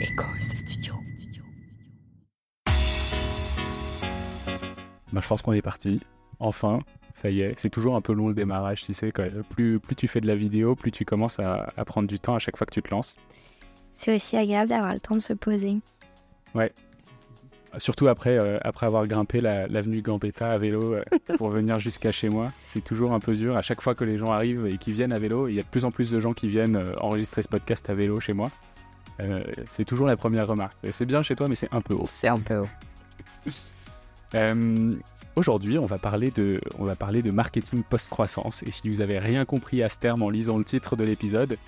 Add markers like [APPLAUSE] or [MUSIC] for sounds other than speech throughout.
Studio. Bah, je pense qu'on est parti. Enfin, ça y est. C'est toujours un peu long le démarrage, tu sais. Quoi. Plus, plus tu fais de la vidéo, plus tu commences à, à prendre du temps à chaque fois que tu te lances. C'est aussi agréable d'avoir le temps de se poser. Ouais. Surtout après, euh, après avoir grimpé la- l'avenue Gambetta à vélo euh, [LAUGHS] pour venir jusqu'à chez moi. C'est toujours un peu dur. À chaque fois que les gens arrivent et qui viennent à vélo, il y a de plus en plus de gens qui viennent euh, enregistrer ce podcast à vélo chez moi. Euh, c'est toujours la première remarque. Et C'est bien chez toi, mais c'est un peu haut. C'est un peu haut. [LAUGHS] Euh, Aujourd'hui, on va parler de, on va parler de marketing post-croissance. Et si vous avez rien compris à ce terme en lisant le titre de l'épisode,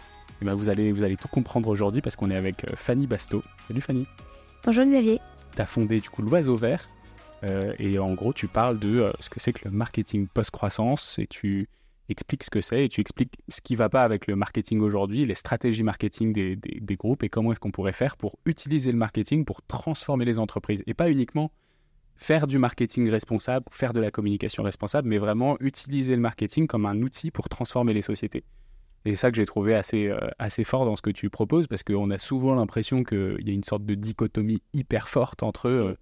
eh ben vous allez, vous allez tout comprendre aujourd'hui parce qu'on est avec euh, Fanny Basto. Salut Fanny. Bonjour Xavier. Tu as fondé du coup l'Oiseau Vert. euh, et en gros, tu parles de euh, ce que c'est que le marketing post-croissance et tu expliques ce que c'est et tu expliques ce qui va pas avec le marketing aujourd'hui, les stratégies marketing des, des- des groupes et comment est-ce qu'on pourrait faire pour utiliser le marketing pour transformer les entreprises et pas uniquement faire du marketing responsable, faire de la communication responsable, mais vraiment utiliser le marketing comme un outil pour transformer les sociétés. Et c'est ça que j'ai trouvé assez, euh, assez fort dans ce que tu proposes, parce qu'on a souvent l'impression qu'il y a une sorte de dichotomie hyper forte entre euh,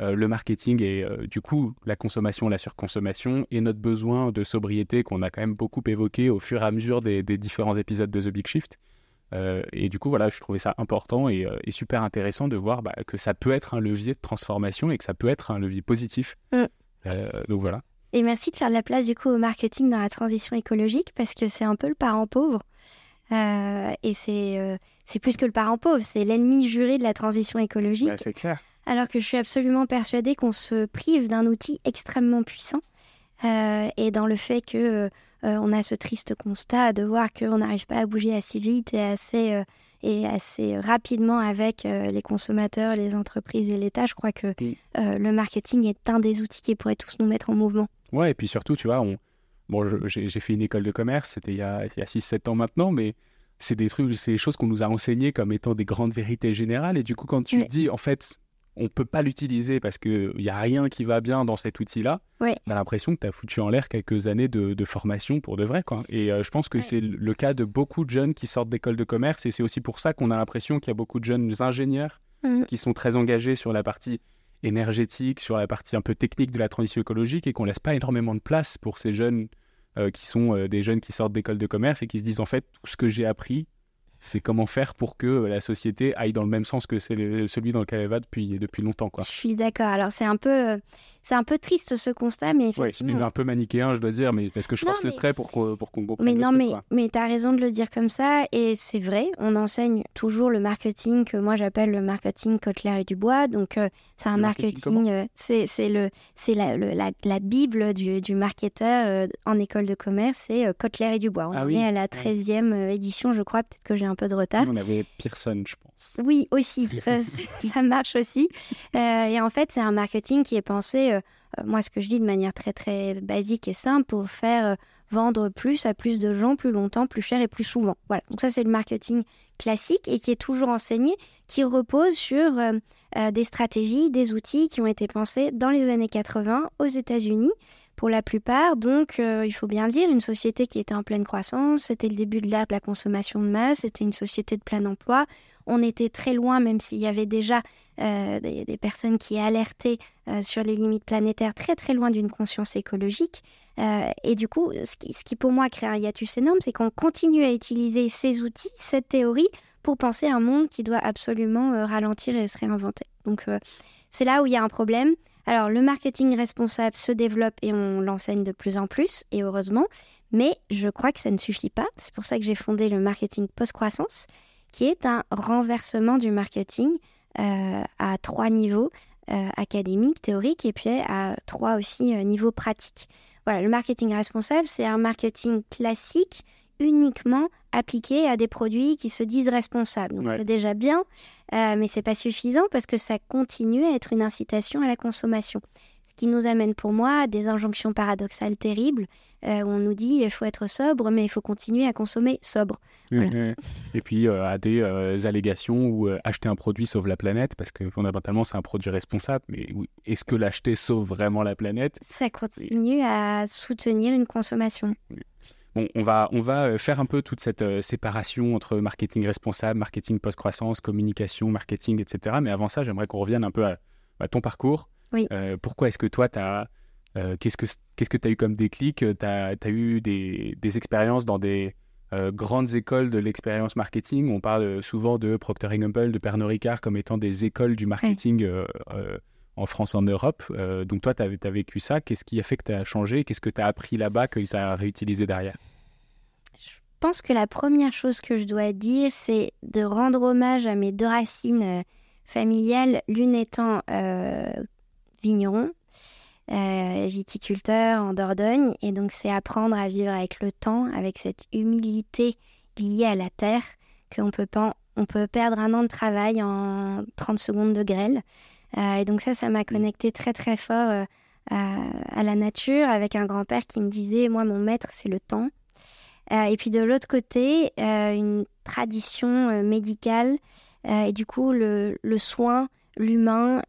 euh, le marketing et euh, du coup la consommation, la surconsommation, et notre besoin de sobriété qu'on a quand même beaucoup évoqué au fur et à mesure des, des différents épisodes de The Big Shift. Euh, et du coup, voilà, je trouvais ça important et, euh, et super intéressant de voir bah, que ça peut être un levier de transformation et que ça peut être un levier positif. Mm. Euh, donc voilà. Et merci de faire de la place du coup au marketing dans la transition écologique parce que c'est un peu le parent pauvre. Euh, et c'est euh, c'est plus que le parent pauvre, c'est l'ennemi juré de la transition écologique. Bah, c'est clair. Alors que je suis absolument persuadée qu'on se prive d'un outil extrêmement puissant. Euh, et dans le fait que euh, on a ce triste constat de voir qu'on n'arrive pas à bouger assez vite et assez, euh, et assez rapidement avec les consommateurs, les entreprises et l'État, je crois que Mm. le marketing est un des outils qui pourrait tous nous mettre en mouvement. Ouais, et puis surtout, tu vois, on... bon, j'ai fait une école de commerce, c'était il y a, a 6-7 ans maintenant, mais c'est des trucs, c'est des choses qu'on nous a enseignées comme étant des grandes vérités générales. Et du coup, quand tu dis, en fait, on peut pas l'utiliser parce qu'il n'y a rien qui va bien dans cet outil-là, Ouais. t'as l'impression que tu as foutu en l'air quelques années de, de formation pour de vrai. Quoi. Et euh, je pense que Ouais. c'est le cas de beaucoup de jeunes qui sortent d'école de commerce. Et c'est aussi pour ça qu'on a l'impression qu'il y a beaucoup de jeunes ingénieurs Mhm. qui sont très engagés sur la partie énergétique, sur la partie un peu technique de la transition écologique et qu'on laisse pas énormément de place pour ces jeunes euh, qui sont euh, des jeunes qui sortent d'école de commerce et qui se disent en fait tout ce que j'ai appris c'est comment faire pour que la société aille dans le même sens que celui dans lequel elle va depuis, depuis longtemps. Quoi. Je suis d'accord. Alors c'est un peu, c'est un peu triste ce constat, mais Ouais, c'est un peu manichéen, je dois dire, mais parce que je Non, force le trait pour qu'on pour qu'on comprenne Mais non, truc, mais, quoi. mais tu as raison de le dire comme ça, et c'est vrai, on enseigne toujours le marketing que moi j'appelle le marketing Kotler et Dubois. Donc, euh, c'est un Le marketing euh, c'est c'est le, c'est la, le- la, la bible du, du marketeur euh, en école de commerce, c'est Kotler et Dubois. On Ah oui, est à la ouais. 13e euh, édition, je crois, peut-être que j'ai un peu de retard. On avait Pearson, je pense. Oui, aussi. [LAUGHS] Euh, ça marche aussi. Euh, et en fait, c'est un marketing qui est pensé, euh, moi, ce que je dis de manière très, très basique et simple, pour faire vendre plus à plus de gens, plus longtemps, plus cher et plus souvent. Voilà. Donc, ça, c'est le marketing classique et qui est toujours enseigné, qui repose sur euh, des stratégies, des outils qui ont été pensés dans les années 80 aux États-Unis. Pour la plupart, donc, euh, il faut bien le dire, une société qui était en pleine croissance, c'était le début de l'ère de la consommation de masse, c'était une société de plein emploi, on était très loin, même s'il y avait déjà euh, des, personnes qui alertaient sur les limites planétaires, très très loin d'une conscience écologique. Et du coup, ce qui, ce qui pour moi crée un hiatus énorme, c'est qu'on continue à utiliser ces outils, cette théorie, pour penser un monde qui doit absolument euh, ralentir et se réinventer. Donc euh, c'est là où il y a un problème. Alors le marketing responsable se développe et on l'enseigne de plus en plus, et heureusement, mais je crois que ça ne suffit pas. C'est pour ça que j'ai fondé le marketing post-croissance qui est un renversement du marketing euh, à trois niveaux, euh, académique, théorique, et puis à trois aussi niveaux pratiques. Voilà, le marketing responsable, c'est un marketing classique uniquement appliqué à des produits qui se disent responsables. Donc Ouais. c'est déjà bien, euh, mais c'est pas suffisant parce que ça continue à être une incitation à la consommation. Ce qui nous amène pour moi à des injonctions paradoxales terribles euh, où on nous dit il faut être sobre, mais il faut continuer à consommer sobre. Voilà. Et puis euh, à des euh, allégations où acheter un produit sauve la planète, parce que fondamentalement c'est un produit responsable, mais oui, est-ce que l'acheter sauve vraiment la planète? Ça continue à soutenir une consommation. On va, on va euh, faire un peu toute cette euh, séparation entre marketing responsable, marketing post-croissance, communication, marketing, etc. Mais avant ça, j'aimerais qu'on revienne un peu à, ton parcours. Oui. pourquoi est-ce que toi, tu as. qu'est-ce que tu as eu comme déclic? Tu as, eu des, des, expériences dans des grandes écoles de l'expérience marketing? On parle souvent de Procter Gamble, de Pernod Ricard comme étant des écoles du marketing en France, en Europe. Euh, donc toi, tu as, vécu ça. Qu'est-ce qui a fait que tu as changé? Qu'est-ce que tu as appris là-bas que tu as réutilisé derrière? Je pense que la première chose que je dois dire, c'est de rendre hommage à mes deux racines euh, familiales, l'une étant euh, vigneron, viticulteur en Dordogne. Et donc c'est apprendre à vivre avec le temps, avec cette humilité liée à la terre, qu'on on peut perdre un an de travail en 30 secondes de grêle. Euh, et donc ça, ça m'a connecté très très fort euh, à, la nature, avec un grand-père qui me disait, moi, mon maître, c'est le temps. Euh, et puis de l'autre côté, une tradition médicale et du coup le, soin, l'humain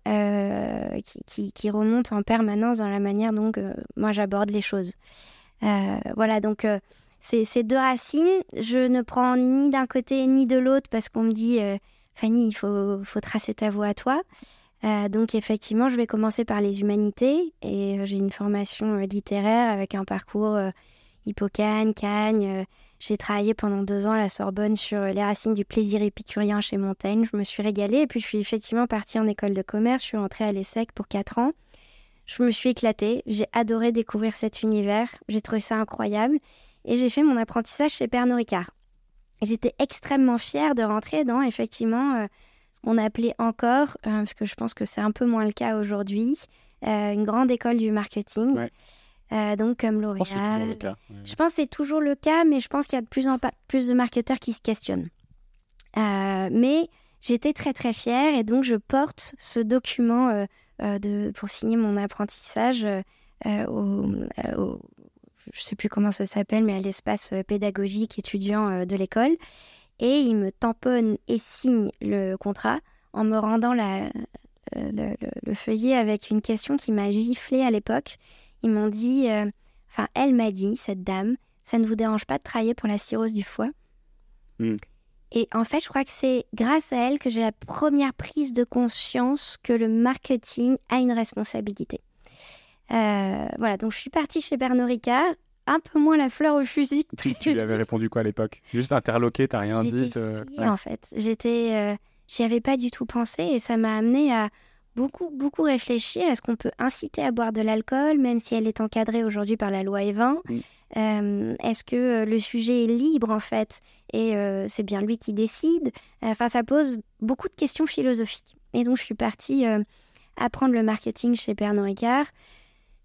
qui, qui, remonte en permanence dans la manière dont moi j'aborde les choses. voilà, donc ces, ces, deux racines, je ne prends ni d'un côté ni de l'autre parce qu'on me dit Fanny, il faut, faut, tracer ta voie à toi. Euh, donc effectivement, je vais commencer par les humanités et euh, j'ai une formation euh, littéraire avec un parcours Hippocane, Cagne. j'ai travaillé pendant deux ans à la Sorbonne sur les racines du plaisir épicurien chez Montaigne. Je me suis régalée et puis je suis effectivement partie en école de commerce. Je suis entrée à l'ESSEC pour quatre ans. Je me suis éclatée. J'ai adoré découvrir cet univers. J'ai trouvé ça incroyable et j'ai fait mon apprentissage chez Pernod Ricard. J'étais extrêmement fière de rentrer dans effectivement qu'on appelait encore, euh, parce que je pense que c'est un peu moins le cas aujourd'hui, euh, une grande école du marketing. Euh, donc comme L'Oréal. Je pense que c'est toujours le cas, mais je pense qu'il y a de plus en plus de marketeurs qui se questionnent. mais j'étais très très fière et donc je porte ce document de, pour signer mon apprentissage au, je ne sais plus comment ça s'appelle, mais à l'espace pédagogique étudiant de l'école et il me tamponne et signe le contrat en me rendant la, euh, le, feuillet avec une question qui m'a giflé à l'époque. Ils m'ont dit, euh, enfin, elle m'a dit, cette dame, ça ne vous dérange pas de travailler pour la cirrhose du foie? Hmm. Et en fait, je crois que c'est grâce à elle que j'ai la première prise de conscience que le marketing a une responsabilité. Euh, voilà, donc je suis partie chez Bernard Ricard un peu moins la fleur au fusil. Tu, lui avais répondu quoi à l'époque? Juste interloqué, t'as rien dit si, en fait. J'étais, euh, j'y avais pas du tout pensé et ça m'a amené à beaucoup, beaucoup réfléchir. Est-ce qu'on peut inciter à boire de l'alcool, même si elle est encadrée aujourd'hui par la loi Evin euh, Est-ce que euh, le sujet est libre en fait? Et c'est bien lui qui décide Enfin, ça pose beaucoup de questions philosophiques. Et donc, je suis partie apprendre le marketing chez Pernod Ricard.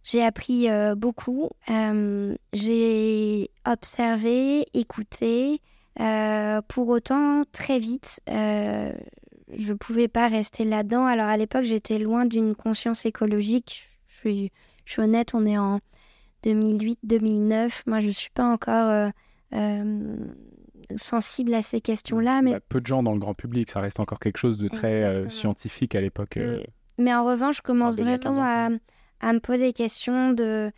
J'ai appris euh, beaucoup. Euh, j'ai observé, écouté. Euh, pour autant, très vite, je ne pouvais pas rester là-dedans. Alors à l'époque, j'étais loin d'une conscience écologique. Je suis, je suis, honnête, on est en 2008-2009. Moi, je ne suis pas encore sensible à ces questions-là. Mais... peu de gens dans le grand public, ça reste encore quelque chose de très scientifique à l'époque. Mm. Mais en revanche, je commence vraiment à à me poser des questions de,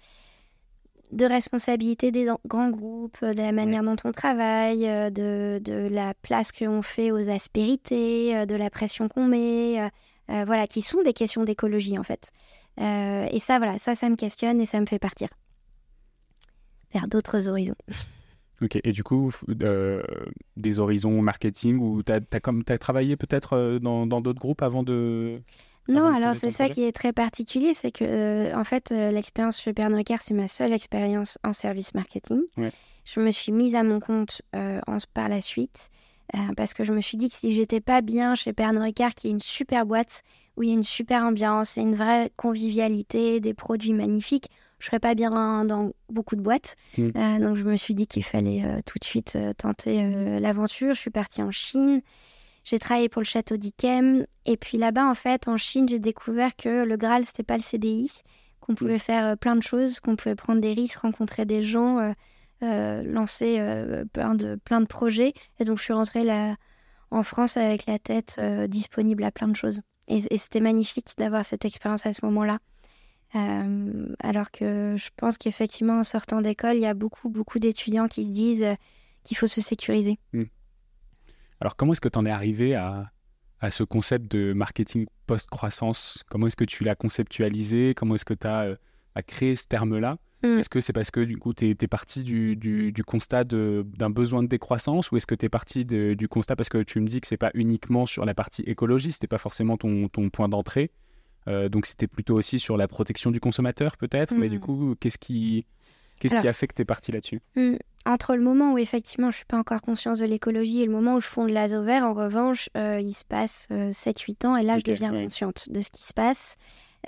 de responsabilité des grands groupes, de la manière dont on travaille, euh, de, de la place qu'on fait aux aspérités, euh, de la pression qu'on met, euh, voilà, qui sont des questions d'écologie en fait. et ça, voilà, ça, ça me questionne et ça me fait partir vers d'autres horizons. [LAUGHS] Ok, et du coup, des horizons marketing ou tu as, as, travaillé peut-être dans d'autres groupes avant de... Non, alors c'est ça qui est très particulier, c'est que euh, en fait euh, l'expérience chez Pernod Ricard, c'est ma seule expérience en service marketing. Je me suis mise à mon compte euh, en, par la suite parce que je me suis dit que si j'étais pas bien chez Pernod Ricard, qui est une super boîte où il y a une super ambiance et une vraie convivialité, des produits magnifiques, je serais pas bien dans beaucoup de boîtes. Mm. donc je me suis dit qu'il fallait tout de suite tenter l'aventure. Je suis partie en Chine. J'ai travaillé pour le château d'Ikem. Et puis là-bas, en fait, en Chine, j'ai découvert que le Graal, c'était pas le CDI, qu'on pouvait faire euh, plein de choses, qu'on pouvait prendre des risques, rencontrer des gens, euh, euh, lancer plein, de, plein de projets. Et donc, je suis rentrée là, en France avec la tête disponible à plein de choses. Et, c'était magnifique d'avoir cette expérience à ce moment-là. alors que je pense qu'effectivement, en sortant d'école, il y a beaucoup, beaucoup d'étudiants qui se disent qu'il faut se sécuriser. Hmm. Alors, comment est-ce que tu en es arrivé à, à ce concept de marketing post-croissance? Comment est-ce que tu l'as conceptualisé? Comment est-ce que tu as, créé ce terme-là? Mm. Est-ce que c'est parce que du coup tu es, parti du, du, constat d'un besoin de décroissance ou est-ce que tu es parti du constat parce que tu me dis que c'est pas uniquement sur la partie écologie, c'était pas forcément ton, ton point d'entrée? Euh, donc c'était plutôt aussi sur la protection du consommateur peut-être, mais du mm. coup qu'est-ce qui, qu'est-ce qui a fait que tu es parti là-dessus? mm entre le moment où effectivement je suis pas encore conscience de l'écologie et le moment où je fonde l'Azo Vert, en revanche, euh, il se passe 7-8 euh, ans et là je deviens consciente de ce qui se passe.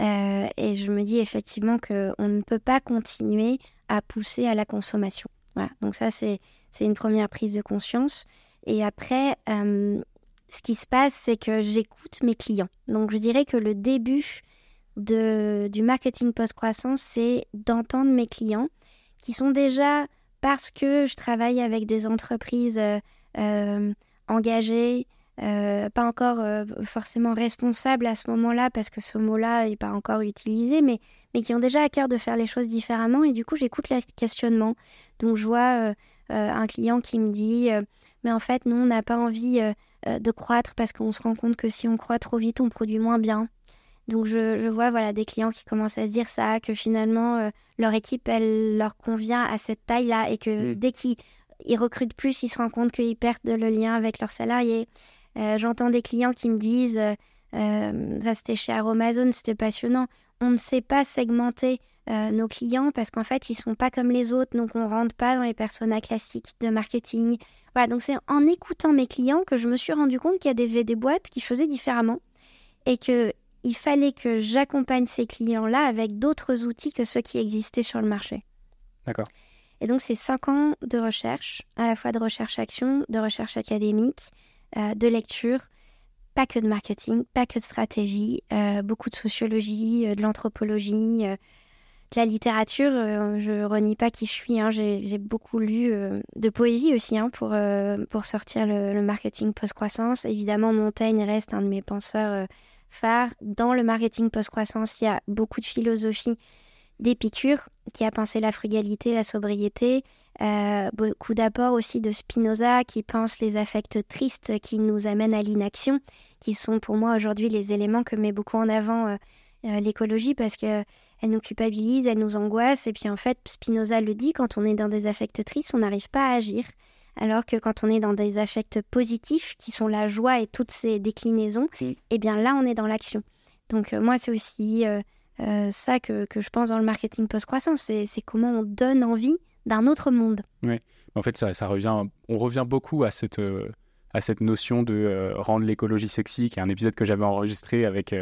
Euh, et je me dis effectivement qu'on ne peut pas continuer à pousser à la consommation. Voilà. Donc ça, c'est une première prise de conscience. Et après, ce qui se passe, c'est que j'écoute mes clients. Donc je dirais que le début de, du marketing post-croissance, c'est d'entendre mes clients qui sont déjà parce que je travaille avec des entreprises euh, euh, engagées, euh, pas encore forcément responsables à ce moment-là, parce que ce mot-là n'est pas encore utilisé, mais, mais qui ont déjà à cœur de faire les choses différemment. Et du coup, j'écoute les questionnements. Donc, je vois un client qui me dit, mais en fait, nous, on n'a pas envie de croître parce qu'on se rend compte que si on croît trop vite, on produit moins bien. Donc je, vois voilà des clients qui commencent à se dire ça, que finalement euh, leur équipe elle leur convient à cette taille-là et que dès qu'ils recrutent plus, ils se rendent compte qu'ils perdent le lien avec leurs salariés. Euh, j'entends des clients qui me disent, euh, ça c'était chez Aromazone, c'était passionnant, on ne sait pas segmenter nos clients parce qu'en fait ils sont pas comme les autres, donc on rentre pas dans les personas classiques de marketing. Voilà, donc c'est en écoutant mes clients que je me suis rendu compte qu'il y a des, des boîtes qui faisaient différemment et que il fallait que j'accompagne ces clients-là avec d'autres outils que ceux qui existaient sur le marché. D'accord. Et donc, c'est cinq ans de recherche, à la fois de recherche-action, de recherche académique, euh, de lecture, pas que de marketing, pas que de stratégie, euh, beaucoup de sociologie, euh, de l'anthropologie, de la littérature. je renie pas qui je suis. Hein. J'ai beaucoup lu de poésie aussi hein, pour, pour sortir le, le marketing post-croissance. Évidemment, Montaigne reste un de mes penseurs Dans le marketing post-croissance, il y a beaucoup de philosophie d'Épicure, qui a pensé la frugalité, la sobriété, euh, beaucoup d'apports aussi de Spinoza, qui pense les affects tristes qui nous amènent à l'inaction, qui sont pour moi aujourd'hui les éléments que met beaucoup en avant euh, euh, l'écologie, parce qu'elle nous culpabilise, elle nous angoisse, et puis en fait, Spinoza le dit, quand on est dans des affects tristes, on n'arrive pas à agir. Alors que quand on est dans des affects positifs, qui sont la joie et toutes ses déclinaisons, mm. eh bien là, on est dans l'action. Donc euh, moi, c'est aussi euh, euh, ça que, je pense dans le marketing post-croissance, c'est comment on donne envie d'un autre monde. Oui, en fait, ça, revient, on revient beaucoup à cette, à cette notion de rendre l'écologie sexy, qui est un épisode que j'avais enregistré avec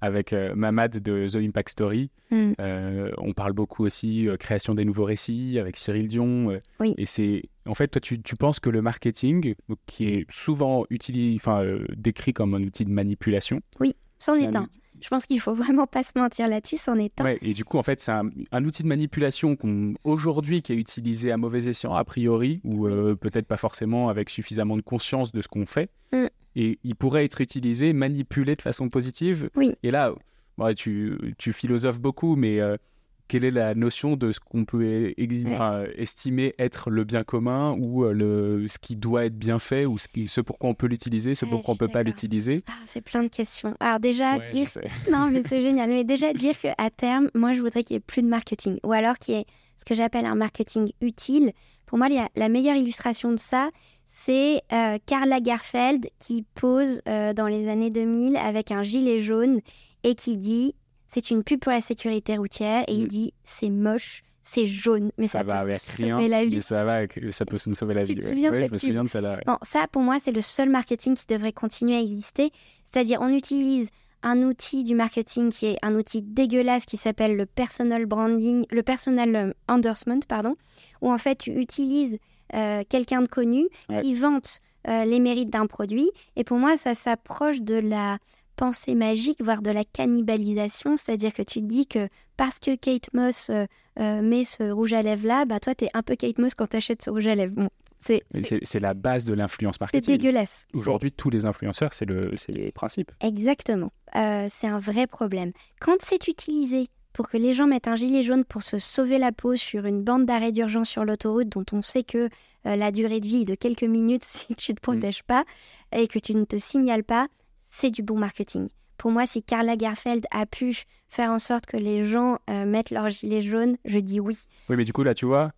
avec euh, Mamad de The Impact Story. Hmm. Euh, on parle beaucoup aussi euh, création des nouveaux récits avec Cyril Dion. oui. Et c'est en fait, toi, tu, tu, penses que le marketing, qui est souvent utilisé, enfin, décrit comme un outil de manipulation. Oui, c'en est, un. Je pense qu'il faut vraiment pas se mentir là-dessus, c'en est un. Ouais, et du coup, en fait, c'est un, outil de manipulation qu'on aujourd'hui qui est utilisé à mauvais escient a priori, ou peut-être pas forcément avec suffisamment de conscience de ce qu'on fait. Hmm et il pourrait être utilisé, manipulé de façon positive. Oui. Et là, tu, tu philosophes beaucoup, mais euh, quelle est la notion de ce qu'on peut estimer être le bien commun ou euh, le, ce qui doit être bien fait ou ce, qui, ce pourquoi on peut l'utiliser, ce pourquoi on ne peut pas l'utiliser? Ah, C'est plein de questions. Alors déjà, dire... [LAUGHS] non mais c'est génial, mais déjà dire qu'à terme, moi je voudrais qu'il n'y ait plus de marketing ou alors qu'il y ait ce que j'appelle un marketing utile. Pour moi, la meilleure illustration de ça, c'est euh, Karl Lagerfeld qui pose euh, dans les années 2000 avec un gilet jaune et qui dit c'est une pub pour la sécurité routière et il dit c'est moche, c'est jaune, mais ça, va peut avec sauver la vie. ça va, ça peut me sauver la vie. Je me souviens de celle-là. Bon, ça pour moi c'est le seul marketing qui devrait continuer à exister, c'est-à-dire on utilise un outil du marketing qui est un outil dégueulasse qui s'appelle le personal branding, le personal euh, endorsement, pardon, où en fait tu utilises quelqu'un de connu qui vante euh, les mérites d'un produit. Et pour moi, ça s'approche de la pensée magique, voire de la cannibalisation. C'est-à-dire que tu te dis que parce que Kate Moss euh, met ce rouge à lèvres là, bah toi, tu es un peu Kate Moss quand tu achètes ce rouge à lèvres. c'est la base de l'influence marketing. C'est dégueulasse. Aujourd'hui, tous les influenceurs, c'est le, le principe. Exactement. c'est un vrai problème. Quand c'est utilisé pour que les gens mettent un gilet jaune pour se sauver la peau sur une bande d'arrêt d'urgence sur l'autoroute dont on sait que euh, la durée de vie est de quelques minutes [LAUGHS] si tu ne te mm. protèges pas et que tu ne te signales pas, c'est du bon marketing. Pour moi, si Karl Lagerfeld a pu faire en sorte que les gens euh, mettent leur gilet jaune, je dis oui. Oui, mais du coup, là, tu vois,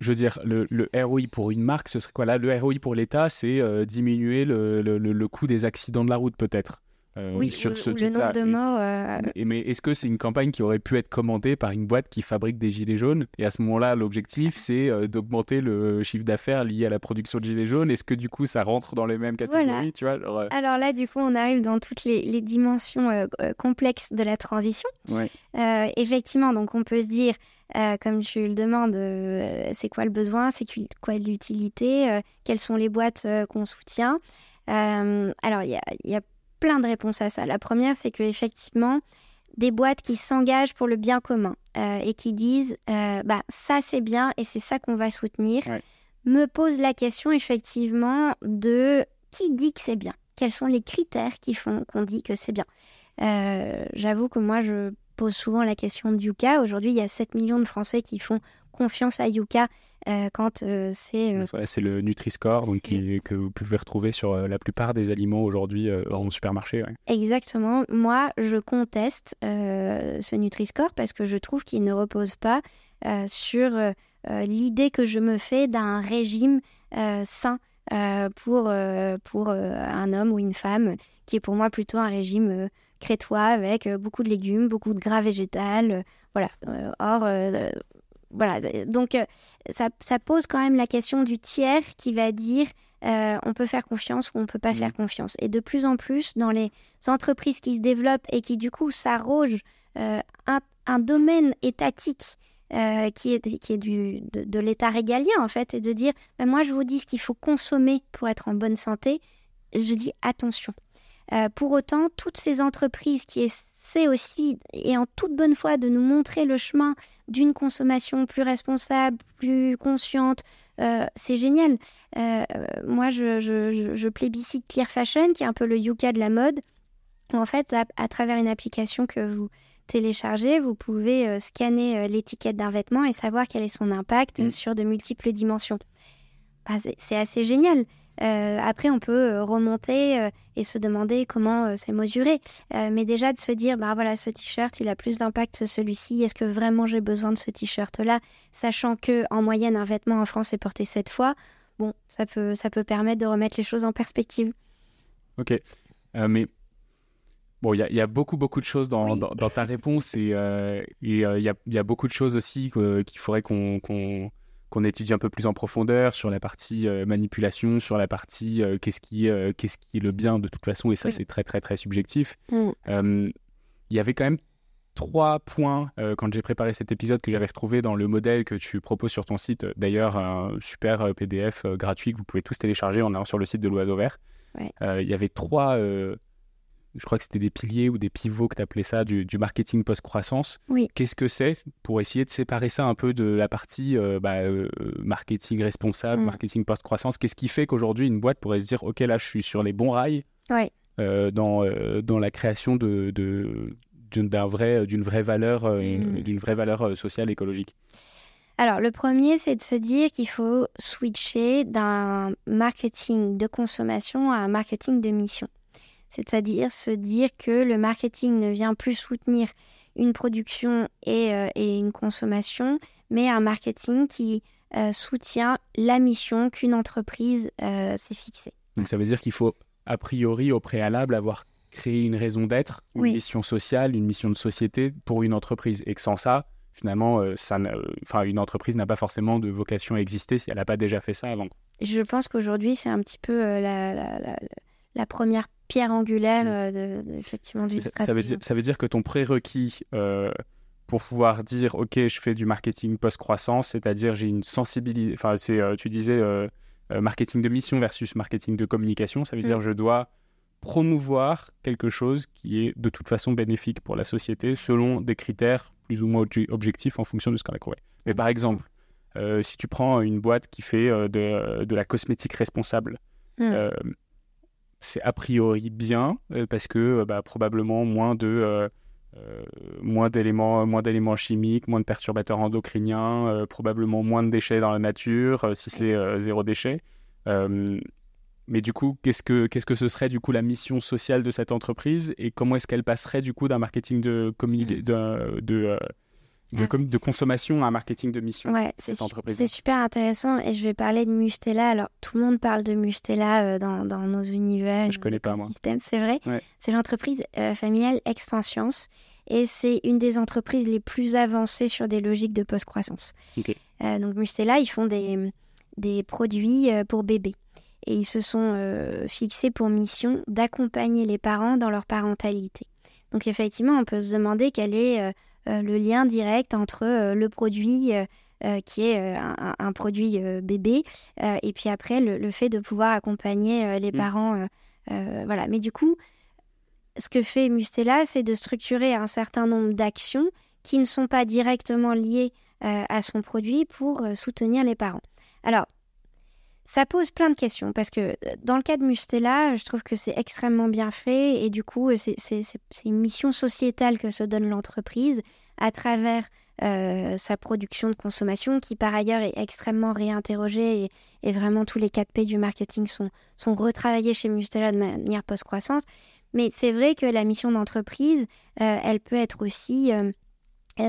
je veux dire, le, ROI pour une marque, ce serait quoi? Là, le ROI pour l'État, c'est euh, diminuer le, coût des accidents de la route, peut-être. Euh, oui, sur ce le nombre de morts. Euh, mais est-ce que c'est une campagne qui aurait pu être commandée par une boîte qui fabrique des gilets jaunes? Et à ce moment-là, l'objectif, c'est d'augmenter le chiffre d'affaires lié à la production de gilets jaunes. Est-ce que du coup, ça rentre dans les mêmes catégories tu vois, Alors là, du coup, on arrive dans toutes les, dimensions complexes de la transition. effectivement, donc on peut se dire, euh, comme tu le demandes, euh, c'est quoi le besoin, c'est quoi l'utilité, euh, quelles sont les boîtes qu'on soutient? alors, il y a, plein de réponses à ça. La première, c'est qu'effectivement, des boîtes qui s'engagent pour le bien commun et qui disent bah, ça c'est bien et c'est ça qu'on va soutenir, me posent la question effectivement de qui dit que c'est bien? Quels sont les critères qui font qu'on dit que c'est bien? J'avoue que moi, je pose souvent la question de Yuka. Aujourd'hui, il y a 7 millions de Français qui font confiance à Yuka euh, quand euh, c'est... Euh, c'est le Nutri-Score donc, que vous pouvez retrouver sur la plupart des aliments aujourd'hui en supermarché. Exactement. Moi, je conteste ce Nutri-Score parce que je trouve qu'il ne repose pas sur l'idée que je me fais d'un régime sain. pour, pour un homme ou une femme, qui est pour moi plutôt un régime crétois avec beaucoup de légumes, beaucoup de gras végétal. Voilà. Or, voilà. Donc, ça, pose quand même la question du tiers qui va dire on peut faire confiance ou on ne peut pas mmh. faire confiance. Et de plus en plus, dans les entreprises qui se développent et qui, du coup, s'arrogent un, domaine étatique qui est, qui est du, de, l'État régalien, en fait, et de dire ben, moi, je vous dis ce qu'il faut consommer pour être en bonne santé. Je dis attention. Euh, pour autant, toutes ces entreprises qui essaient aussi, et en toute bonne foi, de nous montrer le chemin d'une consommation plus responsable, plus consciente, euh, c'est génial. Euh, moi, je, plébiscite Clear Fashion, qui est un peu le Yuka de la mode. En fait, à, travers une application que vous téléchargez, vous pouvez scanner l'étiquette d'un vêtement et savoir quel est son impact mmh. sur de multiples dimensions. Bah, c'est assez génial. Euh, après, on peut euh, remonter euh, et se demander comment c'est mesuré. mais déjà de se dire, bah voilà, ce t-shirt, il a plus d'impact que celui-ci. Est-ce que vraiment j'ai besoin de ce t-shirt-là? Sachant que en moyenne, un vêtement en France est porté sept fois. Bon, ça peut, ça peut permettre de remettre les choses en perspective. Ok. mais Bon, il y, a beaucoup, beaucoup de choses dans, dans, ta réponse et il y, a, beaucoup de choses aussi qu'il faudrait qu'on qu'on étudie un peu plus en profondeur sur la partie euh, manipulation, sur la partie euh, qu'est-ce qui, euh, qu'est-ce qui est le bien de toute façon, et ça c'est très très très subjectif. Mm. Il y avait quand même trois points quand j'ai préparé cet épisode que j'avais retrouvé dans le modèle que tu proposes sur ton site. D'ailleurs, un super PDF gratuit que vous pouvez tous télécharger en allant sur le site de l'Oiseau Vert. il y avait trois je crois que c'était des piliers ou des pivots que tu appelais ça, du, marketing post-croissance. Oui. Qu'est-ce que c'est pour essayer de séparer ça un peu de la partie euh, bah, euh, marketing responsable, mm. marketing post-croissance? Qu'est-ce qui fait qu'aujourd'hui une boîte pourrait se dire, OK, là, je suis sur les bons rails euh, dans, dans la création de, d'une vrai, d'une vraie valeur, mm. d'une vraie valeur sociale écologique? Alors, le premier, c'est de se dire qu'il faut switcher d'un marketing de consommation à un marketing de mission c'est-à-dire se dire que le marketing ne vient plus soutenir une production et, euh, une consommation, mais un marketing qui euh, soutient la mission qu'une entreprise euh, s'est fixée. Donc ça veut dire qu'il faut a priori au préalable avoir créé une raison d'être, une mission sociale, une mission de société pour une entreprise, et que sans ça, finalement, ça, enfin, une entreprise n'a pas forcément de vocation à exister si elle n'a pas déjà fait ça avant. Je pense qu'aujourd'hui, c'est un petit peu la, la, la, première pierre angulaire mm. euh, de, effectivement du ça, veut dire, ça veut dire que ton prérequis euh, pour pouvoir dire ok je fais du marketing post croissance c'est-à-dire j'ai une sensibilité enfin c'est euh, tu disais marketing de mission versus marketing de communication ça veut dire mm. je dois promouvoir quelque chose qui est de toute façon bénéfique pour la société selon des critères plus ou moins objectifs en fonction de ce qu'on a trouvé mais par exemple si tu prends une boîte qui fait de, de, la cosmétique responsable mm c'est a priori bien euh, parce que euh, bah, probablement moins de, moins d'éléments, moins d'éléments chimiques, moins de perturbateurs endocriniens, probablement moins de déchets dans la nature, si c'est zéro déchet. mais du coup, qu'est-ce que qu'est-ce que ce serait du coup la mission sociale de cette entreprise et comment est-ce qu'elle passerait du coup d'un marketing de, de, de de, ah. de, consommation à un marketing de mission. Ouais, c'est super intéressant et je vais parler de Mustela. Alors, tout le monde parle de Mustela euh, dans, dans, nos univers. Je connais pas, moi. C'est vrai. C'est l'entreprise euh, familiale Expansience et c'est une des entreprises les plus avancées sur des logiques de post-croissance. Euh, donc, Mustela, ils font des, des produits pour bébés et ils se sont fixés pour mission d'accompagner les parents dans leur parentalité. Donc, effectivement, on peut se demander quelle est le lien direct entre euh, le produit euh, qui est un, produit bébé et puis après le, fait de pouvoir accompagner les mmh. parents. voilà. Mais du coup, ce que fait Mustela, c'est de structurer un certain nombre d'actions qui ne sont pas directement liées à son produit pour soutenir les parents. Alors, ça pose plein de questions parce que euh, dans le cas de Mustela, je trouve que c'est extrêmement bien fait et du coup, euh, c'est une mission sociétale que se donne l'entreprise à travers euh, sa production de consommation qui par ailleurs est extrêmement réinterrogée et, vraiment tous les 4P du marketing sont, sont retravaillés chez Mustela de manière post-croissance. Mais c'est vrai que la mission d'entreprise, elle peut être aussi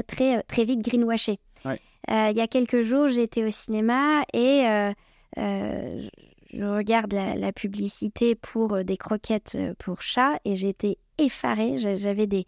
très, très vite greenwashée. il y a quelques jours, j'étais au cinéma et euh, je regarde la, publicité pour euh, des croquettes euh, pour chats et j'étais effarée. J'avais des,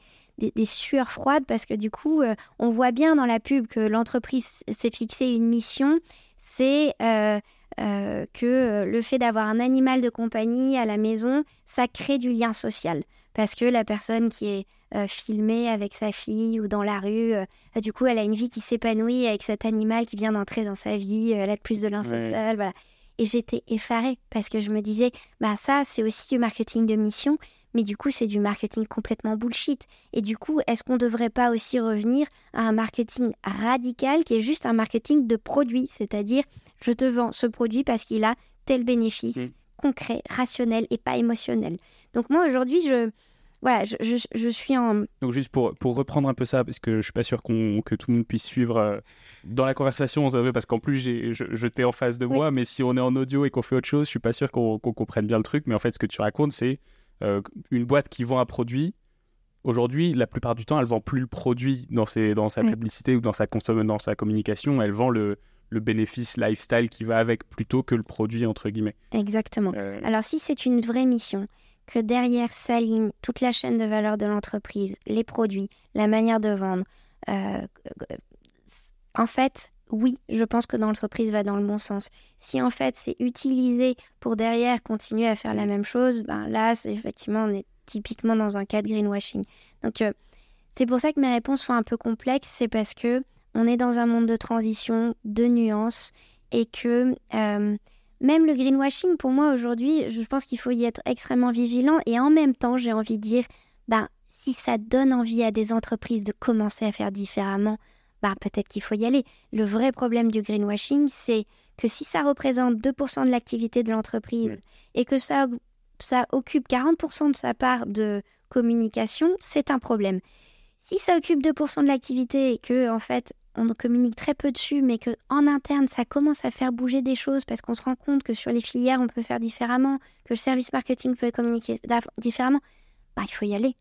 sueurs froides parce que du coup, on voit bien dans la pub que l'entreprise s'est fixé une mission, c'est que le fait d'avoir un animal de compagnie à la maison, ça crée du lien social. Parce que la personne qui est filmée avec sa fille ou dans la rue, du coup, elle a une vie qui s'épanouit avec cet animal qui vient d'entrer dans sa vie, elle a plus de social, voilà. Et j'étais effarée parce que je me disais, bah ça, c'est aussi du marketing de mission, mais du coup, c'est du marketing complètement bullshit. Et du coup, est-ce qu'on ne devrait pas aussi revenir à un marketing radical qui est juste un marketing de produit, c'est-à-dire, je te vends ce produit parce qu'il a tel bénéfice mmh. Concret, rationnel et pas émotionnel. Donc moi, aujourd'hui, je voilà, je, suis en. Donc, juste pour, pour reprendre un peu ça, parce que je suis pas sûr qu'on que tout le monde puisse suivre euh, dans la conversation, parce qu'en plus, j'ai, je, t'ai en face de moi, mais si on est en audio et qu'on fait autre chose, je suis pas sûr qu'on, comprenne bien le truc. Mais en fait, ce que tu racontes, c'est euh, une boîte qui vend un produit. Aujourd'hui, la plupart du temps, elle vend plus le produit dans, ses, dans sa publicité ou dans sa, dans sa communication. Elle vend le, le bénéfice lifestyle qui va avec plutôt que le produit, entre guillemets. Exactement. Euh. Alors, si c'est une vraie mission, que derrière s'aligne toute la chaîne de valeur de l'entreprise, les produits, la manière de vendre. Euh, en fait, oui, je pense que l'entreprise va dans le bon sens. Si en fait c'est utilisé pour derrière continuer à faire la même chose, ben là, c'est effectivement, on est typiquement dans un cas de greenwashing. Donc, euh, c'est pour ça que mes réponses sont un peu complexes, c'est parce que on est dans un monde de transition, de nuances, et que euh, même le greenwashing, pour moi, aujourd'hui, je pense qu'il faut y être extrêmement vigilant. Et en même temps, j'ai envie de dire, ben, si ça donne envie à des entreprises de commencer à faire différemment, ben, peut-être qu'il faut y aller. Le vrai problème du greenwashing, c'est que si ça représente 2% de l'activité de l'entreprise et que ça, ça occupe 40% de sa part de communication, c'est un problème. Si ça occupe 2% de l'activité et que, en fait, on communique très peu dessus, mais qu'en interne, ça commence à faire bouger des choses parce qu'on se rend compte que sur les filières, on peut faire différemment, que le service marketing peut communiquer différemment, bah, il faut y aller.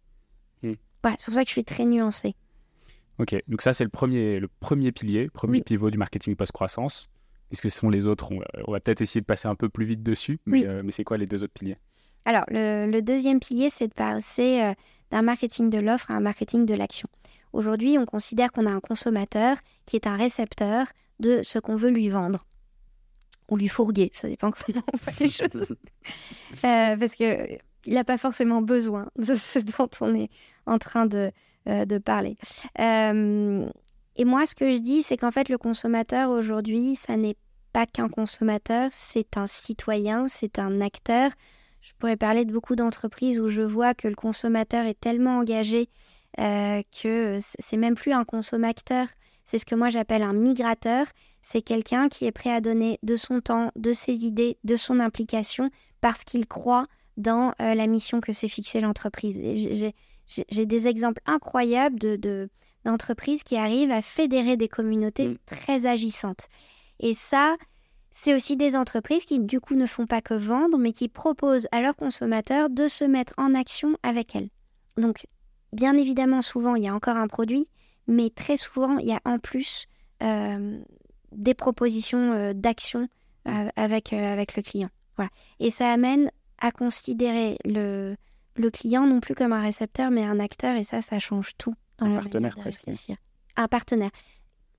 Hmm. c'est pour ça que je suis très nuancée. Ok, donc ça, c'est le premier, le premier pilier, premier pivot du marketing post-croissance. Est-ce que ce sont les autres? On, va peut-être essayer de passer un peu plus vite dessus, mais, euh, mais c'est quoi les deux autres piliers? Alors, le, deuxième pilier, c'est de passer euh, d'un marketing de l'offre à un marketing de l'action. Aujourd'hui, on considère qu'on a un consommateur qui est un récepteur de ce qu'on veut lui vendre. Ou lui fourguer, ça dépend [LAUGHS] comment on voit les choses. [LAUGHS] Euh, parce qu'il n'a pas forcément besoin de [LAUGHS] ce dont on est en train de, euh, de parler. Euh, et moi, ce que je dis, c'est qu'en fait, le consommateur aujourd'hui, ça n'est pas qu'un consommateur, c'est un citoyen, c'est un acteur. Je pourrais parler de beaucoup d'entreprises où je vois que le consommateur est tellement engagé euh, que c'est même plus un consommateur, c'est ce que moi j'appelle un migrateur. C'est quelqu'un qui est prêt à donner de son temps, de ses idées, de son implication parce qu'il croit dans euh, la mission que s'est fixée l'entreprise. j'ai des exemples incroyables de, d'entreprises qui arrivent à fédérer des communautés mm. très agissantes. Et ça, c'est aussi des entreprises qui, du coup, ne font pas que vendre, mais qui proposent à leurs consommateurs de se mettre en action avec elles. Donc, bien évidemment, souvent, il y a encore un produit, mais très souvent, il y a en plus euh, des propositions euh, d'action euh, avec, avec le client. Voilà. Et ça amène à considérer le, le client non plus comme un récepteur, mais un acteur, et ça, ça change tout dans un partenaire presque. Un partenaire.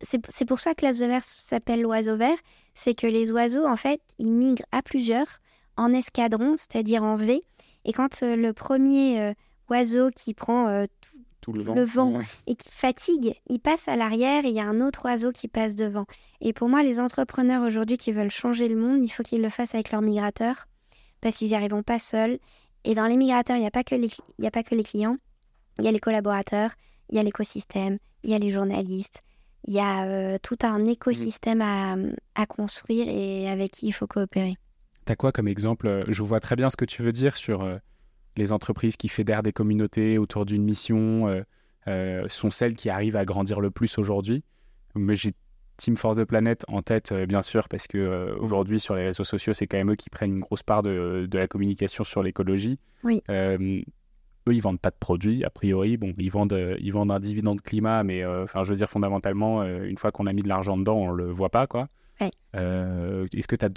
C'est pour ça que l'oiseau vert s'appelle l'oiseau vert, c'est que les oiseaux, en fait, ils migrent à plusieurs, en escadron, c'est-à-dire en V, et quand le premier oiseau qui prend le vent, et qui fatigue, il passe à l'arrière et il y a un autre oiseau qui passe devant. Et pour moi, les entrepreneurs aujourd'hui qui veulent changer le monde, il faut qu'ils le fassent avec leurs migrateurs parce qu'ils n'y arriveront pas seuls. Et dans les migrateurs, il n'y a, pas que les, a pas que les clients, il y a les collaborateurs, il y a l'écosystème, il y a les journalistes, il y a euh, tout un écosystème à, à, construire et avec qui il faut coopérer. Tu as quoi comme exemple Je vois très bien ce que tu veux dire sur euh, les entreprises qui fédèrent des communautés autour d'une mission euh, euh, sont celles qui arrivent à grandir le plus aujourd'hui. Mais j'ai Team for the Planet en tête, euh, bien sûr, parce que aujourd'hui sur les réseaux sociaux, c'est quand même eux qui prennent une grosse part de, la communication sur l'écologie. Oui. Eux, ils vendent pas de produits, a priori. Bon, ils vendent, ils vendent un dividende climat, mais enfin, je veux dire, fondamentalement, une fois qu'on a mis de l'argent dedans, on le voit pas, quoi. Est-ce que tu as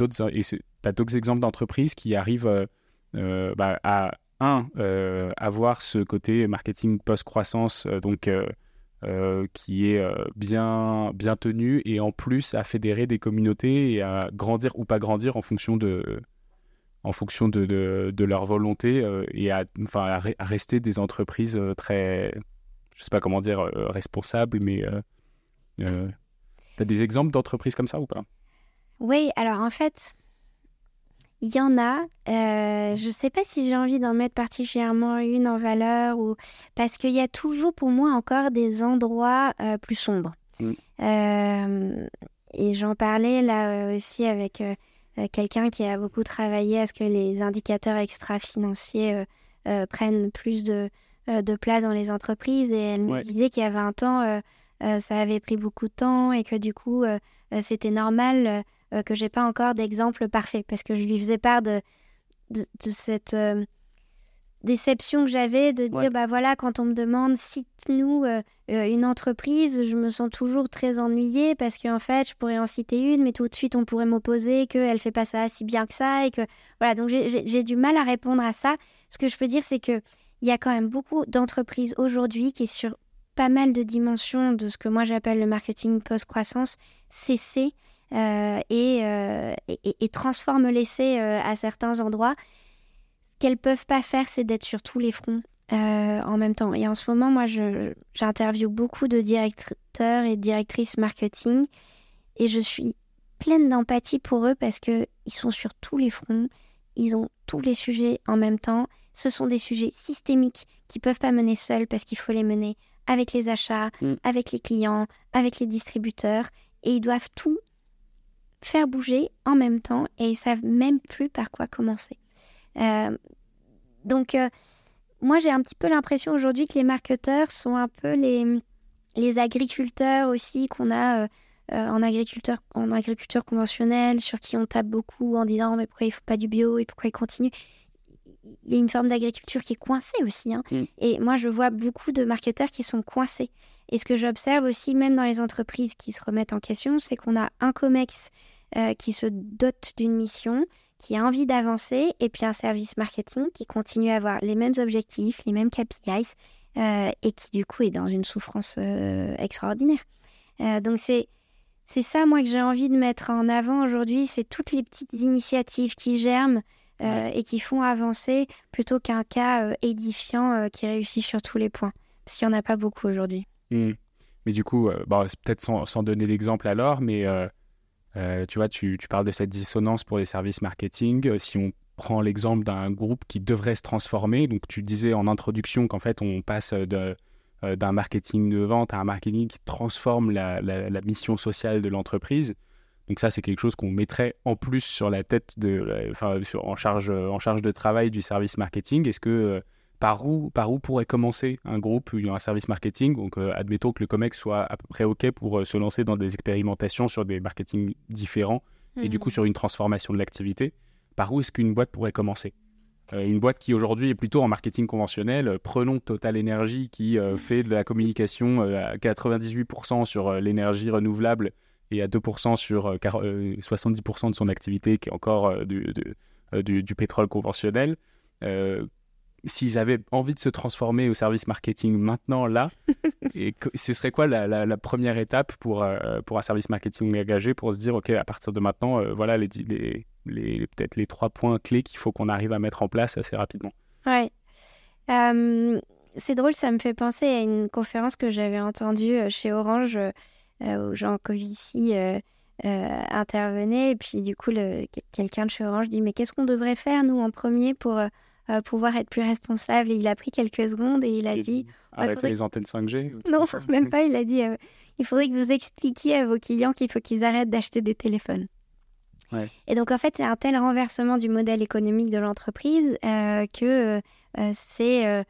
d'autres exemples d'entreprises qui arrivent bah, à un, euh, avoir ce côté marketing post-croissance, euh, donc euh, qui est bien, bien tenu, et en plus à fédérer des communautés et à grandir ou pas grandir en fonction de, en fonction de, de, leur volonté et à, enfin, à, rester des entreprises très, je sais pas comment dire, responsables, mais tu as des exemples d'entreprises comme ça ou pas? Oui, alors en fait, il y en a. Euh, je ne sais pas si j'ai envie d'en mettre particulièrement une en valeur ou parce qu'il y a toujours pour moi encore des endroits euh, plus sombres. Mm. Euh, et j'en parlais là aussi avec quelqu'un qui a beaucoup travaillé à ce que les indicateurs extra-financiers prennent plus de, de, place dans les entreprises. Et elle me disait qu'il y a 20 ans, ça avait pris beaucoup de temps et que du coup, c'était normal euh, que j'ai pas encore d'exemple parfait parce que je lui faisais part de, de, cette euh, déception que j'avais de dire bah voilà quand on me demande cite-nous euh, une entreprise je me sens toujours très ennuyée parce qu'en fait je pourrais en citer une mais tout de suite on pourrait m'opposer qu'elle fait pas ça si bien que ça et que voilà. Donc j'ai du mal à répondre à ça. Ce que je peux dire c'est que il y a quand même beaucoup d'entreprises aujourd'hui qui sur pas mal de dimensions de ce que moi j'appelle le marketing post-croissance cessé euh, euh, et, et, transforment l'essai euh, à certains endroits. Qu'elles peuvent pas faire, c'est d'être sur tous les fronts en même temps. Et en ce moment, moi, j'interviewe beaucoup de directeurs et directrices marketing et je suis pleine d'empathie pour eux parce qu'ils sont sur tous les fronts, ils ont tous les sujets en même temps. Ce sont des sujets systémiques qui peuvent pas mener seuls parce qu'il faut les mener avec les achats, mm. avec les clients, avec les distributeurs et ils doivent tout faire bouger en même temps et ils savent même plus par quoi commencer. Euh, donc, euh, moi, j'ai un petit peu l'impression aujourd'hui que les marketeurs sont un peu les, les agriculteurs aussi qu'on a euh, en, agriculteur, en agriculture conventionnelle, sur qui on tape beaucoup en disant mais pourquoi il ne faut pas du bio et pourquoi il continue il y a une forme d'agriculture qui est coincée aussi. Hein. Mm. Et moi, je vois beaucoup de marketeurs qui sont coincés. Et ce que j'observe aussi, même dans les entreprises qui se remettent en question, c'est qu'on a un COMEX euh, qui se dote d'une mission, qui a envie d'avancer, et puis un service marketing qui continue à avoir les mêmes objectifs, les mêmes KPIs, euh, et qui du coup est dans une souffrance euh, extraordinaire. donc c'est c'est ça, moi, que j'ai envie de mettre en avant aujourd'hui, c'est toutes les petites initiatives qui germent euh, et qui font avancer plutôt qu'un cas euh, édifiant euh, qui réussit sur tous les points. Parce qu'il n'y en a pas beaucoup aujourd'hui. Mmh. Mais du coup, bah, peut-être sans, donner d'exemple alors, mais tu vois, tu, parles de cette dissonance pour les services marketing. si on prend l'exemple d'un groupe qui devrait se transformer, donc tu disais en introduction qu'en fait on passe d'un marketing de vente à un marketing qui transforme la mission sociale de l'entreprise. Donc ça, c'est quelque chose qu'on mettrait en plus sur la tête de, en charge, en charge de travail du service marketing. Est-ce que par où, par où pourrait commencer un groupe ou un service marketing Donc, admettons que le COMEX soit à peu près OK pour se lancer dans des expérimentations sur des marketing différents et du coup mhm. sur une transformation de l'activité. Par où est-ce qu'une boîte pourrait commencer? Euh, une boîte qui aujourd'hui est plutôt en marketing conventionnel. Euh, prenons Total Energy qui euh, fait de la communication à 98% sur l'énergie renouvelable et à 2% sur 70% de son activité qui est encore du, du, pétrole conventionnel. S'ils avaient envie de se transformer au service marketing maintenant, là, [LAUGHS] et ce serait quoi la, première étape pour, pour un service marketing engagé pour se dire, OK, à partir de maintenant, voilà les, les les, peut-être les trois points clés qu'il faut qu'on arrive à mettre en place assez rapidement. Ouais. c'est drôle, ça me fait penser à une conférence que j'avais entendue euh, chez Orange euh, où Jean Covici euh, intervenait. Et puis, du coup, quelqu'un de chez Orange dit Mais qu'est-ce qu'on devrait faire, nous, en premier, pour pouvoir être plus responsable Et il a pris quelques secondes et il a dit Arrêtez les antennes 5G Non, [LAUGHS] même pas. Il a dit Il faudrait que vous expliquiez à vos clients qu'il faut qu'ils arrêtent d'acheter des téléphones. Et donc, en fait, c'est un tel renversement du modèle économique de l'entreprise euh, que euh, c'est euh,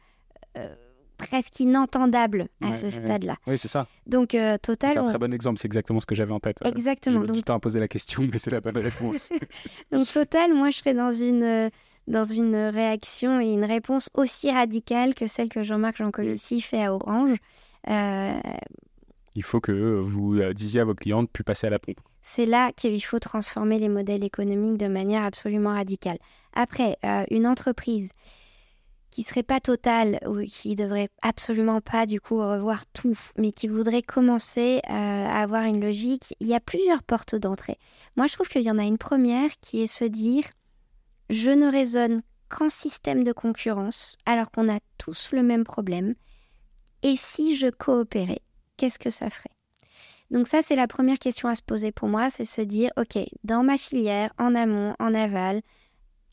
presque inentendable à ce stade-là. Oui, c'est ça. Donc, Total. C'est un très bon exemple, c'est exactement ce que j'avais en tête. Exactement. donc... Tu as posé la question, mais c'est la bonne réponse. [LAUGHS] donc, Total, moi, je serais dans une dans une réaction et une réponse aussi radicale que celle que Jean-Marc Jancovici fait à Orange. Il faut que vous disiez à vos clients de plus passer à la pompe c'est là qu'il faut transformer les modèles économiques de manière absolument radicale. Après, euh, une entreprise qui serait pas totale ou qui devrait absolument pas du coup revoir tout, mais qui voudrait commencer euh, à avoir une logique, il y a plusieurs portes d'entrée. Moi, je trouve qu'il y en a une première qui est se dire je ne raisonne qu'en système de concurrence alors qu'on a tous le même problème. Et si je coopérais, qu'est-ce que ça ferait? Donc ça, c'est la première question à se poser pour moi, c'est se dire, OK, dans ma filière, en amont, en aval,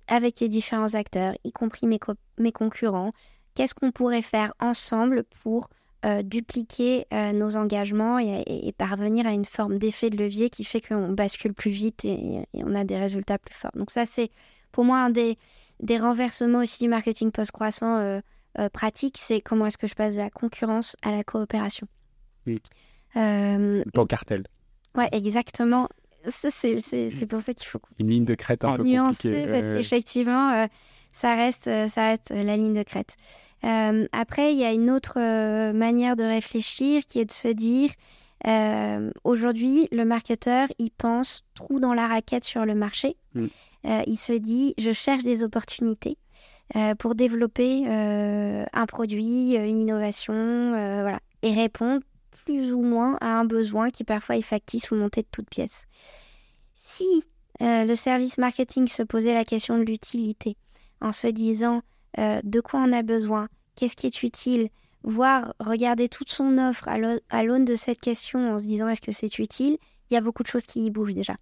avec les différents acteurs, y compris mes, mes concurrents, qu'est-ce qu'on pourrait faire ensemble pour euh, dupliquer euh, nos engagements et, parvenir à une forme d'effet de levier qui fait qu'on bascule plus vite et, on a des résultats plus forts? Donc ça, c'est pour moi un des, des renversements aussi du marketing post-croissant euh, pratique, c'est comment est-ce que je passe de la concurrence à la coopération. Oui. Euh, Pas cartel. Ouais, exactement. C'est pour ça qu'il faut une ligne de crête un peu nuancée parce qu'effectivement euh, ça reste euh, ça reste la ligne de crête. Euh, après il y a une autre manière de réfléchir qui est de se dire aujourd'hui le marketeur il pense trou dans la raquette sur le marché. Mm. Il se dit je cherche des opportunités. pour développer un produit, une innovation, voilà, et répondre plus ou moins à un besoin qui parfois est factice ou monté de toutes pièces. Si euh, le service marketing se posait la question de l'utilité en se disant euh, de quoi on a besoin, qu'est-ce qui est utile, voire regarder toute son offre à l'aune de cette question en se disant est-ce que c'est utile, il y a beaucoup de choses qui y bougent déjà.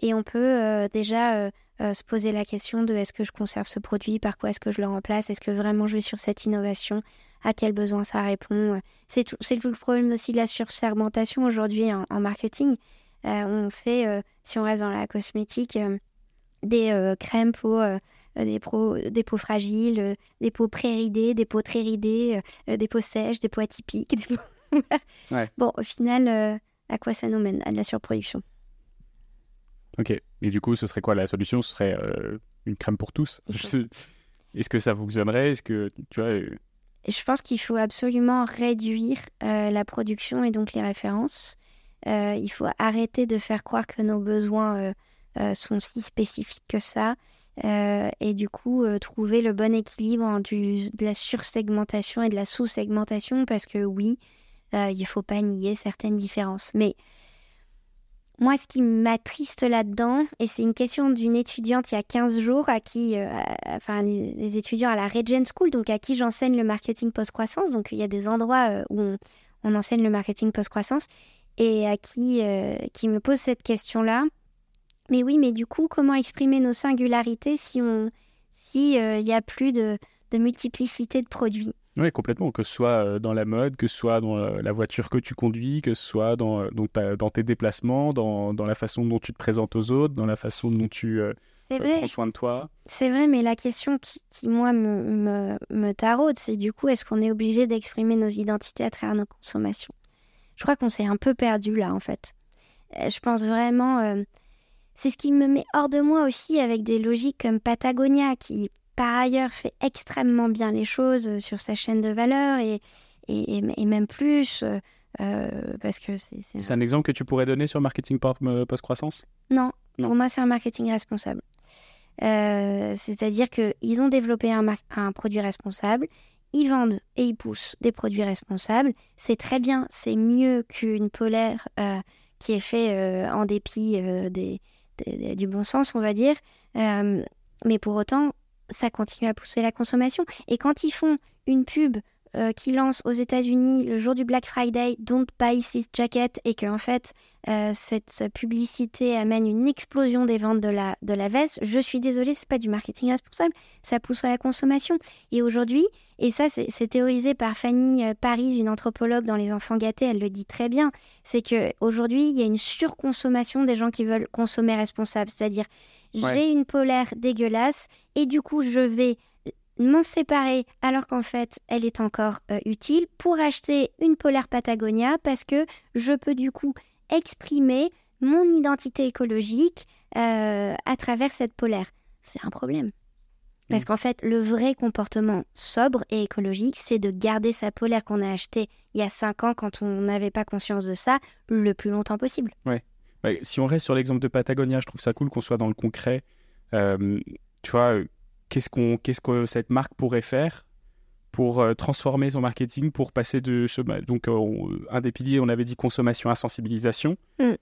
Et on peut euh, déjà se poser la question de est-ce que je conserve ce produit, par quoi est-ce que je le remplace, est-ce que vraiment je vais sur cette innovation, à quel besoin ça répond. C'est tout, tout, le problème aussi de la sursegmentation aujourd'hui en, marketing. Euh, on fait, euh, si on reste dans la cosmétique, euh, des crèmes pour des, des, peaux fragiles, des peaux pré-ridées, des peaux très ridées, des peaux sèches, des peaux atypiques. [LAUGHS] Bon, au final, à quoi ça nous mène? À de la surproduction. Ok. Et du coup, ce serait quoi la solution? Ce serait une crème pour tous Est-ce que ça fonctionnerait? Est-ce que tu vois je pense qu'il faut absolument réduire euh, la production et donc les références. Euh, il faut arrêter de faire croire que nos besoins euh, sont si spécifiques que ça. et du coup, trouver le bon équilibre du, de la sursegmentation et de la sous-segmentation, parce que oui, il ne faut pas nier certaines différences. Mais moi, ce qui m'attriste là-dedans, et c'est une question d'une étudiante il y a 15 jours, à qui, euh, enfin, étudiants à la Regent School, donc à qui j'enseigne le marketing post-croissance. Donc, il y a des endroits euh, où on, enseigne le marketing post-croissance, et à qui, euh, qui me pose cette question-là. Mais oui, mais du coup, comment exprimer nos singularités si on, si il y a plus de multiplicité de produits? Oui, complètement. Que ce soit euh, dans la mode, que ce soit dans euh, la voiture que tu conduis, que ce soit dans, euh, dans tes déplacements, dans, dans, la façon dont tu te présentes aux autres, dans la façon dont tu, vrai. prends soin de toi. C'est vrai, mais la question qui, qui, moi, me, me, me taraude, c'est du coup, est-ce qu'on est obligé d'exprimer nos identités à travers nos consommations? Je crois qu'on s'est un peu perdu là, en fait. Euh, je pense vraiment. euh, c'est ce qui me met hors de moi aussi avec des logiques comme Patagonia, qui par ailleurs fait extrêmement bien les choses euh, sur sa chaîne de valeur et, et, même plus, euh, euh, parce que c'est. c'est un- C'est un exemple que tu pourrais donner sur marketing post-croissance? Non, Non. pour moi, c'est un marketing responsable. Euh, C'est-à-dire qu'ils ont développé un, mar- un produit responsable, ils vendent et ils poussent des produits responsables. C'est très bien, c'est mieux qu'une polaire euh, qui est fait euh, en dépit des, des- des- du bon sens, on va dire. Mais pour autant, ça continue à pousser la consommation. Et quand ils font une pub euh, qui lance aux États-Unis le jour du Black Friday, Don't buy this jacket, et qu'en fait, euh, cette publicité amène une explosion des ventes de la, de la veste, je suis désolée, c'est pas du marketing responsable, ça pousse à la consommation. Et aujourd'hui, et ça c'est théorisé par Fanny euh, Paris, une anthropologue dans Les Enfants Gâtés, elle le dit très bien, c'est que aujourd'hui il y a une surconsommation des gens qui veulent consommer responsable, c'est-à-dire Ouais. j'ai une polaire dégueulasse et du coup je vais m'en séparer alors qu'en fait elle est encore euh, utile pour acheter une polaire Patagonia parce que je peux du coup exprimer mon identité écologique euh, à travers cette polaire. C'est un problème. Parce Mm. qu'en fait, le vrai comportement sobre et écologique, c'est de garder sa polaire qu'on a achetée il y a 5 ans quand on n'avait pas conscience de ça, le plus longtemps possible. Ouais, si on reste sur l'exemple de Patagonia, je trouve ça cool qu'on soit dans le concret. Euh, tu vois, qu'est-ce, qu'on, qu'est-ce que cette marque pourrait faire pour euh, transformer son marketing, pour passer de ce... Donc, euh, on- un des piliers, on avait dit consommation à sensibilisation. Mm.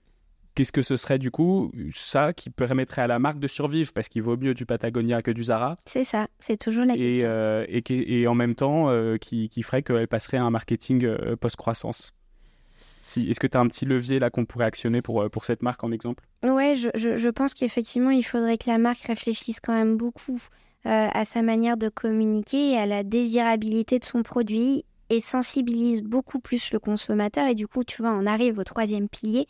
Qu'est-ce que ce serait du coup ça qui permettrait à la marque de survivre? Parce qu'il vaut mieux du Patagonia que du Zara C'est ça, c'est toujours la et, question. euh, et, et en même temps euh, qui, qui ferait qu'elle passerait à un marketing euh, post-croissance. Si, est-ce que tu as un petit levier là qu'on pourrait actionner pour, euh, pour cette marque en exemple? Ouais, je, je- je pense qu'effectivement, il faudrait que la marque réfléchisse quand même beaucoup euh, à sa manière de communiquer et à la désirabilité de son produit et sensibilise beaucoup plus le consommateur. Et du coup, tu vois, on arrive au troisième pilier,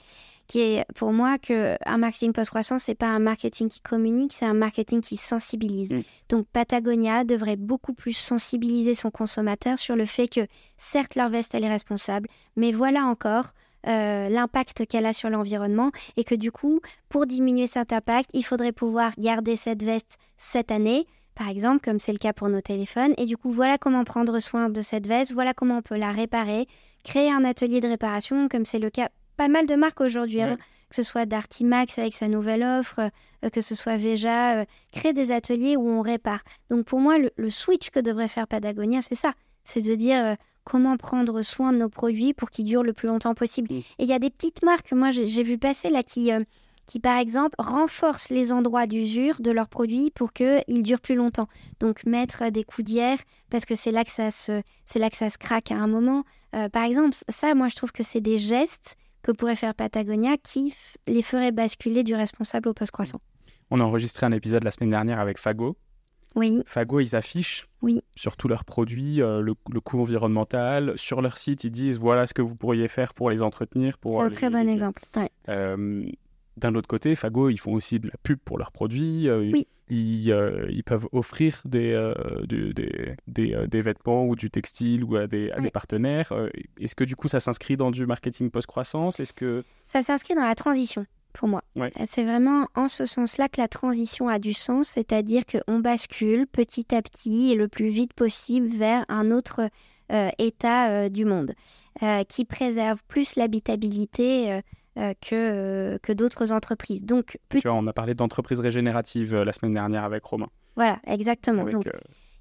qui est pour moi que un marketing post-croissance, c'est pas un marketing qui communique, c'est un marketing qui sensibilise. Mm. Donc Patagonia devrait beaucoup plus sensibiliser son consommateur sur le fait que, certes, leur veste, elle est responsable, mais voilà encore euh, l'impact qu'elle a sur l'environnement et que du coup, pour diminuer cet impact, il faudrait pouvoir garder cette veste cette année, par exemple, comme c'est le cas pour nos téléphones. Et du coup, voilà comment prendre soin de cette veste, voilà comment on peut la réparer, créer un atelier de réparation, comme c'est le cas pas mal de marques aujourd'hui, Ouais. que ce soit Dartimax avec sa nouvelle offre, euh, que ce soit Veja, euh, créer des ateliers où on répare. Donc pour moi, le, le switch que devrait faire Patagonia, c'est ça, c'est de dire euh, comment prendre soin de nos produits pour qu'ils durent le plus longtemps possible. Mm. Et il y a des petites marques, moi j'ai vu passer là, qui, qui par exemple renforcent les endroits d'usure de leurs produits pour qu'ils durent plus longtemps. Donc mettre des coudières, parce que c'est là, que ça se- c'est là que ça se craque à un moment. Euh, par exemple, ça, moi je trouve que c'est des gestes que pourrait faire Patagonia qui les ferait basculer du responsable au post-croissant. On a enregistré un épisode la semaine dernière avec Fago. Oui, Fago, ils affichent Oui. sur tous leurs produits euh, le, le coût environnemental. Sur leur site, ils disent voilà ce que vous pourriez faire pour les entretenir. Pour c'est euh, un très les- bon exemple. Ouais. Euh, D'un autre côté, Fago, ils font aussi de la pub pour leurs produits. euh, Oui. Ils, euh, ils peuvent offrir des, euh, de- des, des, des vêtements ou du textile ou à des, à Oui. des partenaires. Est-ce que du coup, ça s'inscrit dans du marketing post-croissance? Est-ce que Ça s'inscrit dans la transition, pour moi. Ouais. C'est vraiment en ce sens-là que la transition a du sens, c'est-à-dire qu'on bascule petit à petit et le plus vite possible vers un autre état du monde, qui préserve plus l'habitabilité que, euh, que d'autres entreprises. Donc, petit... tu vois, on a parlé d'entreprises régénératives euh, la semaine dernière avec Romain. voilà, exactement. Avec, Donc, euh,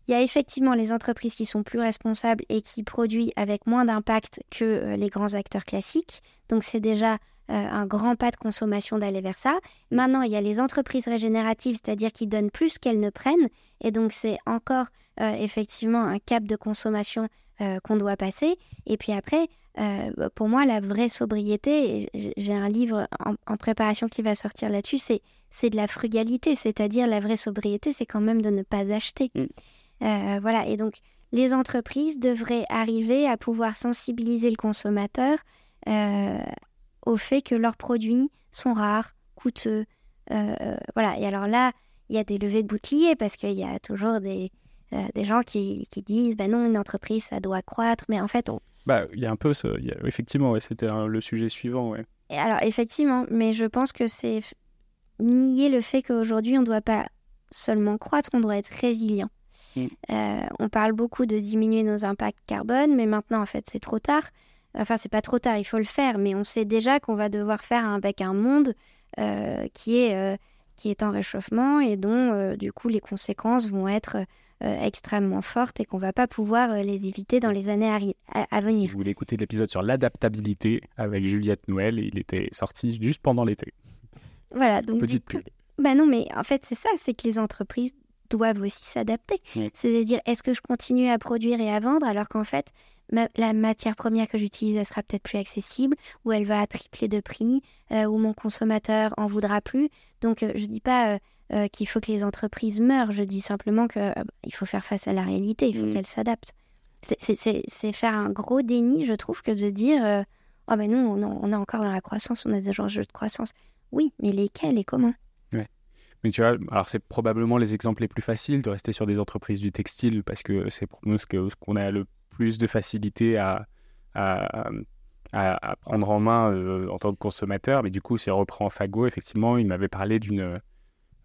il y a effectivement les entreprises qui sont plus responsables et qui produisent avec moins d'impact que euh, les grands acteurs classiques. Donc c'est déjà euh, un grand pas de consommation d'aller vers ça. Maintenant, il y a les entreprises régénératives, c'est-à-dire qui donnent plus qu'elles ne prennent. Et donc c'est encore euh, effectivement un cap de consommation euh, qu'on doit passer. Et puis après, euh, pour moi, la vraie sobriété, j'ai un livre en, en préparation qui va sortir là-dessus, c'est c'est de la frugalité, c'est-à-dire la vraie sobriété, c'est quand même de ne pas acheter. Mm. Euh, voilà, et donc les entreprises devraient arriver à pouvoir sensibiliser le consommateur au fait que leurs produits sont rares, coûteux. voilà, et alors là, il y a des levées de boucliers parce qu'il y a toujours des, des gens qui, qui disent bah non, une entreprise, ça doit croître. Mais en fait, on... bah, il y a un peu ce... effectivement, ouais, c'était le sujet suivant. Ouais. Et alors, effectivement, mais je pense que c'est nier le fait qu'aujourd'hui, on ne doit pas seulement croître, on doit être résilient. Mm. Euh, on parle beaucoup de diminuer nos impacts carbone, mais maintenant, en fait, c'est trop tard. Enfin, c'est pas trop tard, il faut le faire, mais on sait déjà qu'on va devoir faire avec un monde euh, qui, est, euh, qui est en réchauffement et dont, du coup, les conséquences vont être extrêmement fortes et qu'on va pas pouvoir les éviter dans les années à, venir. Si vous voulez écouter l'épisode sur l'adaptabilité avec Juliette Noël, il était sorti juste pendant l'été. Voilà, donc. Petite pub. Bah non, mais en fait, c'est ça, c'est que les entreprises doivent aussi s'adapter. C'est-à-dire, est-ce que je continue à produire et à vendre alors qu'en fait, la matière première que j'utilise, elle sera peut-être plus accessible, ou elle va tripler de prix, euh, ou mon consommateur en voudra plus. Donc, euh, je ne dis pas euh, qu'il faut que les entreprises meurent, je dis simplement qu'il faut faire face à la réalité, il faut mmh. qu'elles s'adaptent. C'est faire un gros déni, je trouve, que de dire Oh ben nous, on, on est encore dans la croissance, on a des enjeux de croissance. Oui, mais lesquels et comment? Mais tu vois, alors c'est probablement les exemples les plus faciles de rester sur des entreprises du textile parce que c'est ce qu'on a le plus de facilité à, à, à, prendre en main euh, en tant que consommateur. Mais du coup, si on reprend Fago, effectivement, il m'avait parlé d'une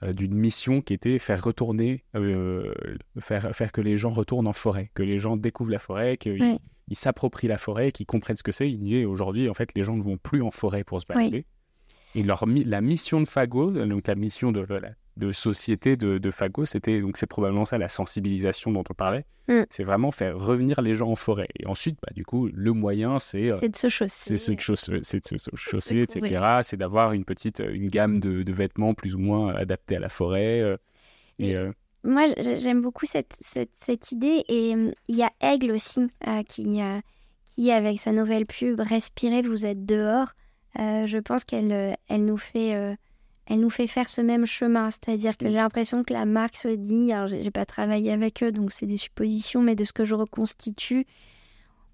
euh, d'une mission qui était faire retourner, euh, faire, faire que les gens retournent en forêt, que les gens découvrent la forêt, qu'ils s'approprient la forêt, qu'ils comprennent ce que c'est. Il aujourd'hui, en fait, les gens ne vont plus en forêt pour se balader. Et leur, la mission de Fago, donc la mission de, de société de, de Fago, c'était donc c'est probablement ça la sensibilisation dont on parlait. Mm. C'est vraiment faire revenir les gens en forêt. Et ensuite, bah, du coup, le moyen, c'est euh, c'est de se chausser, c'est de se chausser, etc. C'est d'avoir une petite une gamme de, de, vêtements plus ou moins adaptés à la forêt. Euh, et, euh, Moi, j'aime beaucoup cette, cette, cette, idée. Et il y a Aigle aussi qui, qui, avec sa nouvelle pub Respirez, vous êtes dehors. Euh, je pense qu'elle euh, elle nous fait euh, elle nous fait faire ce même chemin, c'est-à-dire que mm. j'ai l'impression que la marque se dit, alors j'ai pas travaillé avec eux, donc c'est des suppositions, mais de ce que je reconstitue,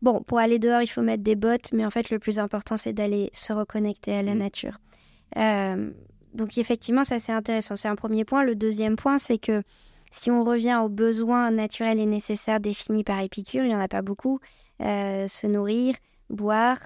bon, pour aller dehors, il faut mettre des bottes, mais en fait, le plus important, c'est d'aller se reconnecter à la mm. nature. donc effectivement, ça c'est intéressant, c'est un premier point. Le deuxième point, c'est que si on revient aux besoins naturels et nécessaires définis par Épicure, il n'y en a pas beaucoup, se nourrir, boire,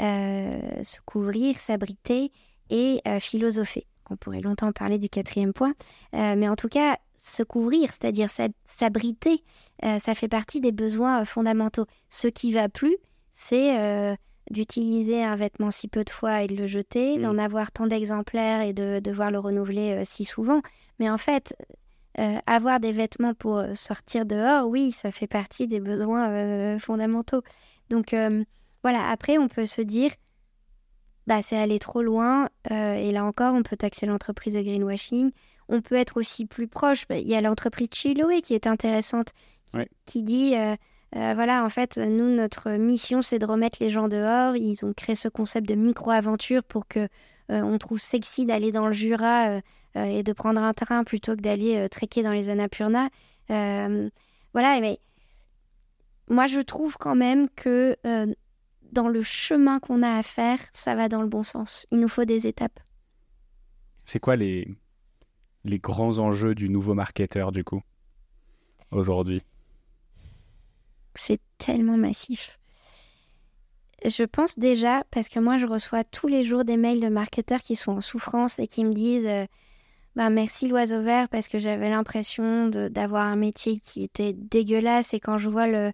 euh, se couvrir, s'abriter et euh, philosopher. On pourrait longtemps parler du quatrième point, euh, mais en tout cas, se couvrir, c'est-à-dire s'abriter, ça fait partie des besoins fondamentaux. Ce qui va plus, c'est d'utiliser un vêtement si peu de fois et de le jeter, mmh. d'en avoir tant d'exemplaires et de devoir le renouveler si souvent. Mais en fait, avoir des vêtements pour sortir dehors, oui, ça fait partie des besoins fondamentaux. Donc, voilà, après, on peut se dire, bah, c'est aller trop loin. Euh, et là encore, on peut taxer l'entreprise de greenwashing. On peut être aussi plus proche. Bah, il y a l'entreprise Chiloé qui est intéressante, qui, dit, euh, euh, voilà, en fait, nous, notre mission, c'est de remettre les gens dehors. Ils ont créé ce concept de micro-aventure pour que on trouve sexy d'aller dans le Jura et de prendre un train plutôt que d'aller trekker dans les Annapurna. voilà, mais moi, je trouve quand même que dans le chemin qu'on a à faire, ça va dans le bon sens. Il nous faut des étapes. C'est quoi les, les grands enjeux du nouveau marketeur, du coup, aujourd'hui? C'est tellement massif. Je pense déjà, parce que moi, je reçois tous les jours des mails de marketeurs qui sont en souffrance et qui me disent euh, bah, Merci l'oiseau vert, parce que j'avais l'impression d'avoir un métier qui était dégueulasse. Et quand je vois le,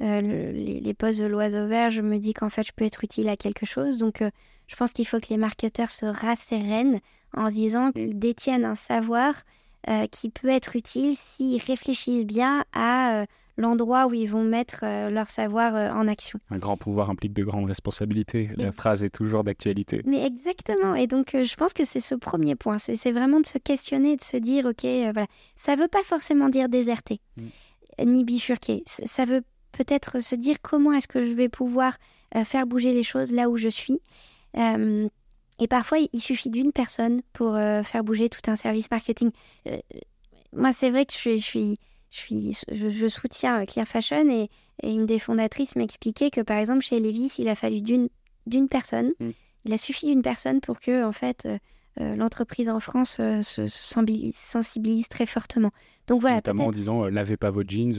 euh, les, postes de l'oiseau vert, je me dis qu'en fait, je peux être utile à quelque chose. Donc, euh, je pense qu'il faut que les marketeurs se rassérénent en disant qu'ils détiennent un savoir euh, qui peut être utile s'ils réfléchissent bien à l'endroit où ils vont mettre leur savoir en action. Un grand pouvoir implique de grandes responsabilités. La phrase est toujours d'actualité. Mais exactement. Et donc, je pense que c'est ce premier point. C'est vraiment de se questionner, de se dire, OK, voilà. Ça ne veut pas forcément dire déserter, mm. ni bifurquer. Ça veut peut-être se dire comment est-ce que je vais pouvoir euh, faire bouger les choses là où je suis. Euh, et parfois, il suffit d'une personne pour euh, faire bouger tout un service marketing. moi, c'est vrai que je suis, je, suis, je, soutiens Clear Fashion et, une des fondatrices m'expliquait que, par exemple, chez Levis, il a fallu d'une, d'une personne. Mm. Il a suffi d'une personne pour que, en fait, l'entreprise en France se, sensibilise très fortement. Donc voilà. Notamment en disant lavez pas vos jeans,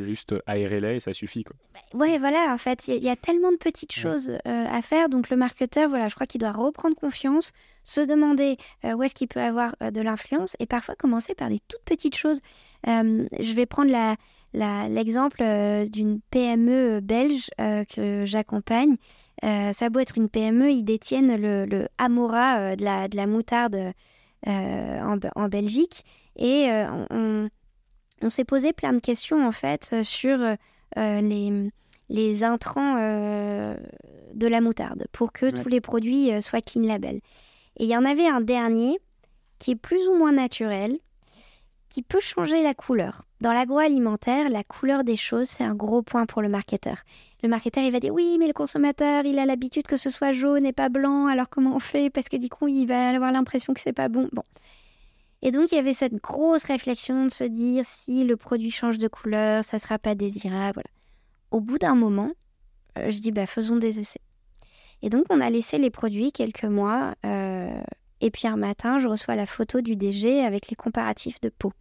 juste aérez-les et ça suffit quoi. Bah, ouais, voilà. En fait, il y, a tellement de petites choses à faire. Donc le marketeur, voilà, je crois qu'il doit reprendre confiance, se demander où est-ce qu'il peut avoir de l'influence et parfois commencer par des toutes petites choses. je vais prendre la l'exemple euh, d'une PME belge euh, que j'accompagne. Euh, ça doit être une PME, ils détiennent le, le Amora de, la, de la moutarde en, en, Belgique. Et on, on s'est posé plein de questions en fait sur les, les intrants de la moutarde pour que tous les produits soient clean label. Et il y en avait un dernier qui est plus ou moins naturel, peut changer la couleur. Dans l'agroalimentaire, la couleur des choses, c'est un gros point pour le marketeur. Le marketeur, il va dire oui, mais le consommateur, il a l'habitude que ce soit jaune et pas blanc, alors comment on fait? Parce que du coup, il va avoir l'impression que c'est pas bon. Bon. Et donc, il y avait cette grosse réflexion de se dire si le produit change de couleur, ça sera pas désirable. Voilà. Au bout d'un moment, euh, je dis bah, faisons des essais. Et donc, on a laissé les produits quelques mois. Euh, et puis un matin, je reçois la photo du DG avec les comparatifs de peau.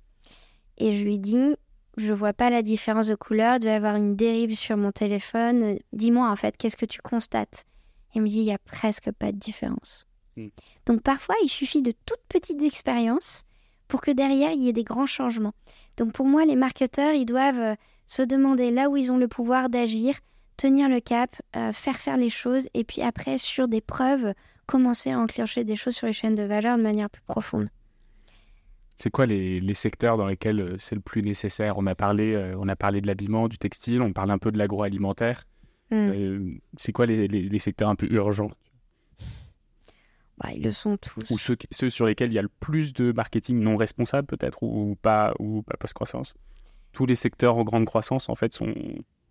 Et je lui dis, je vois pas la différence de couleur, il doit y avoir une dérive sur mon téléphone. Dis-moi en fait, qu'est-ce que tu constates? Il me dit, il y a presque pas de différence. Hmm. Donc parfois, il suffit de toutes petites expériences pour que derrière, il y ait des grands changements. Donc pour moi, les marketeurs, ils doivent euh, se demander là où ils ont le pouvoir d'agir, tenir le cap, euh, faire faire les choses, et puis après, sur des preuves, commencer à enclencher des choses sur les chaînes de valeur de manière plus profonde. C'est quoi les, secteurs dans lesquels euh, c'est le plus nécessaire? On a, parlé, euh, on a parlé de l'habillement, du textile, on parle un peu de l'agroalimentaire. Hmm. Euh, c'est quoi les, secteurs un peu urgents? Bah, Ils le sont tous. Ou ceux, ceux, sur lesquels il y a le plus de marketing non responsable peut-être, ou, pas, ou pas post-croissance? Tous les secteurs en grande croissance en fait sont...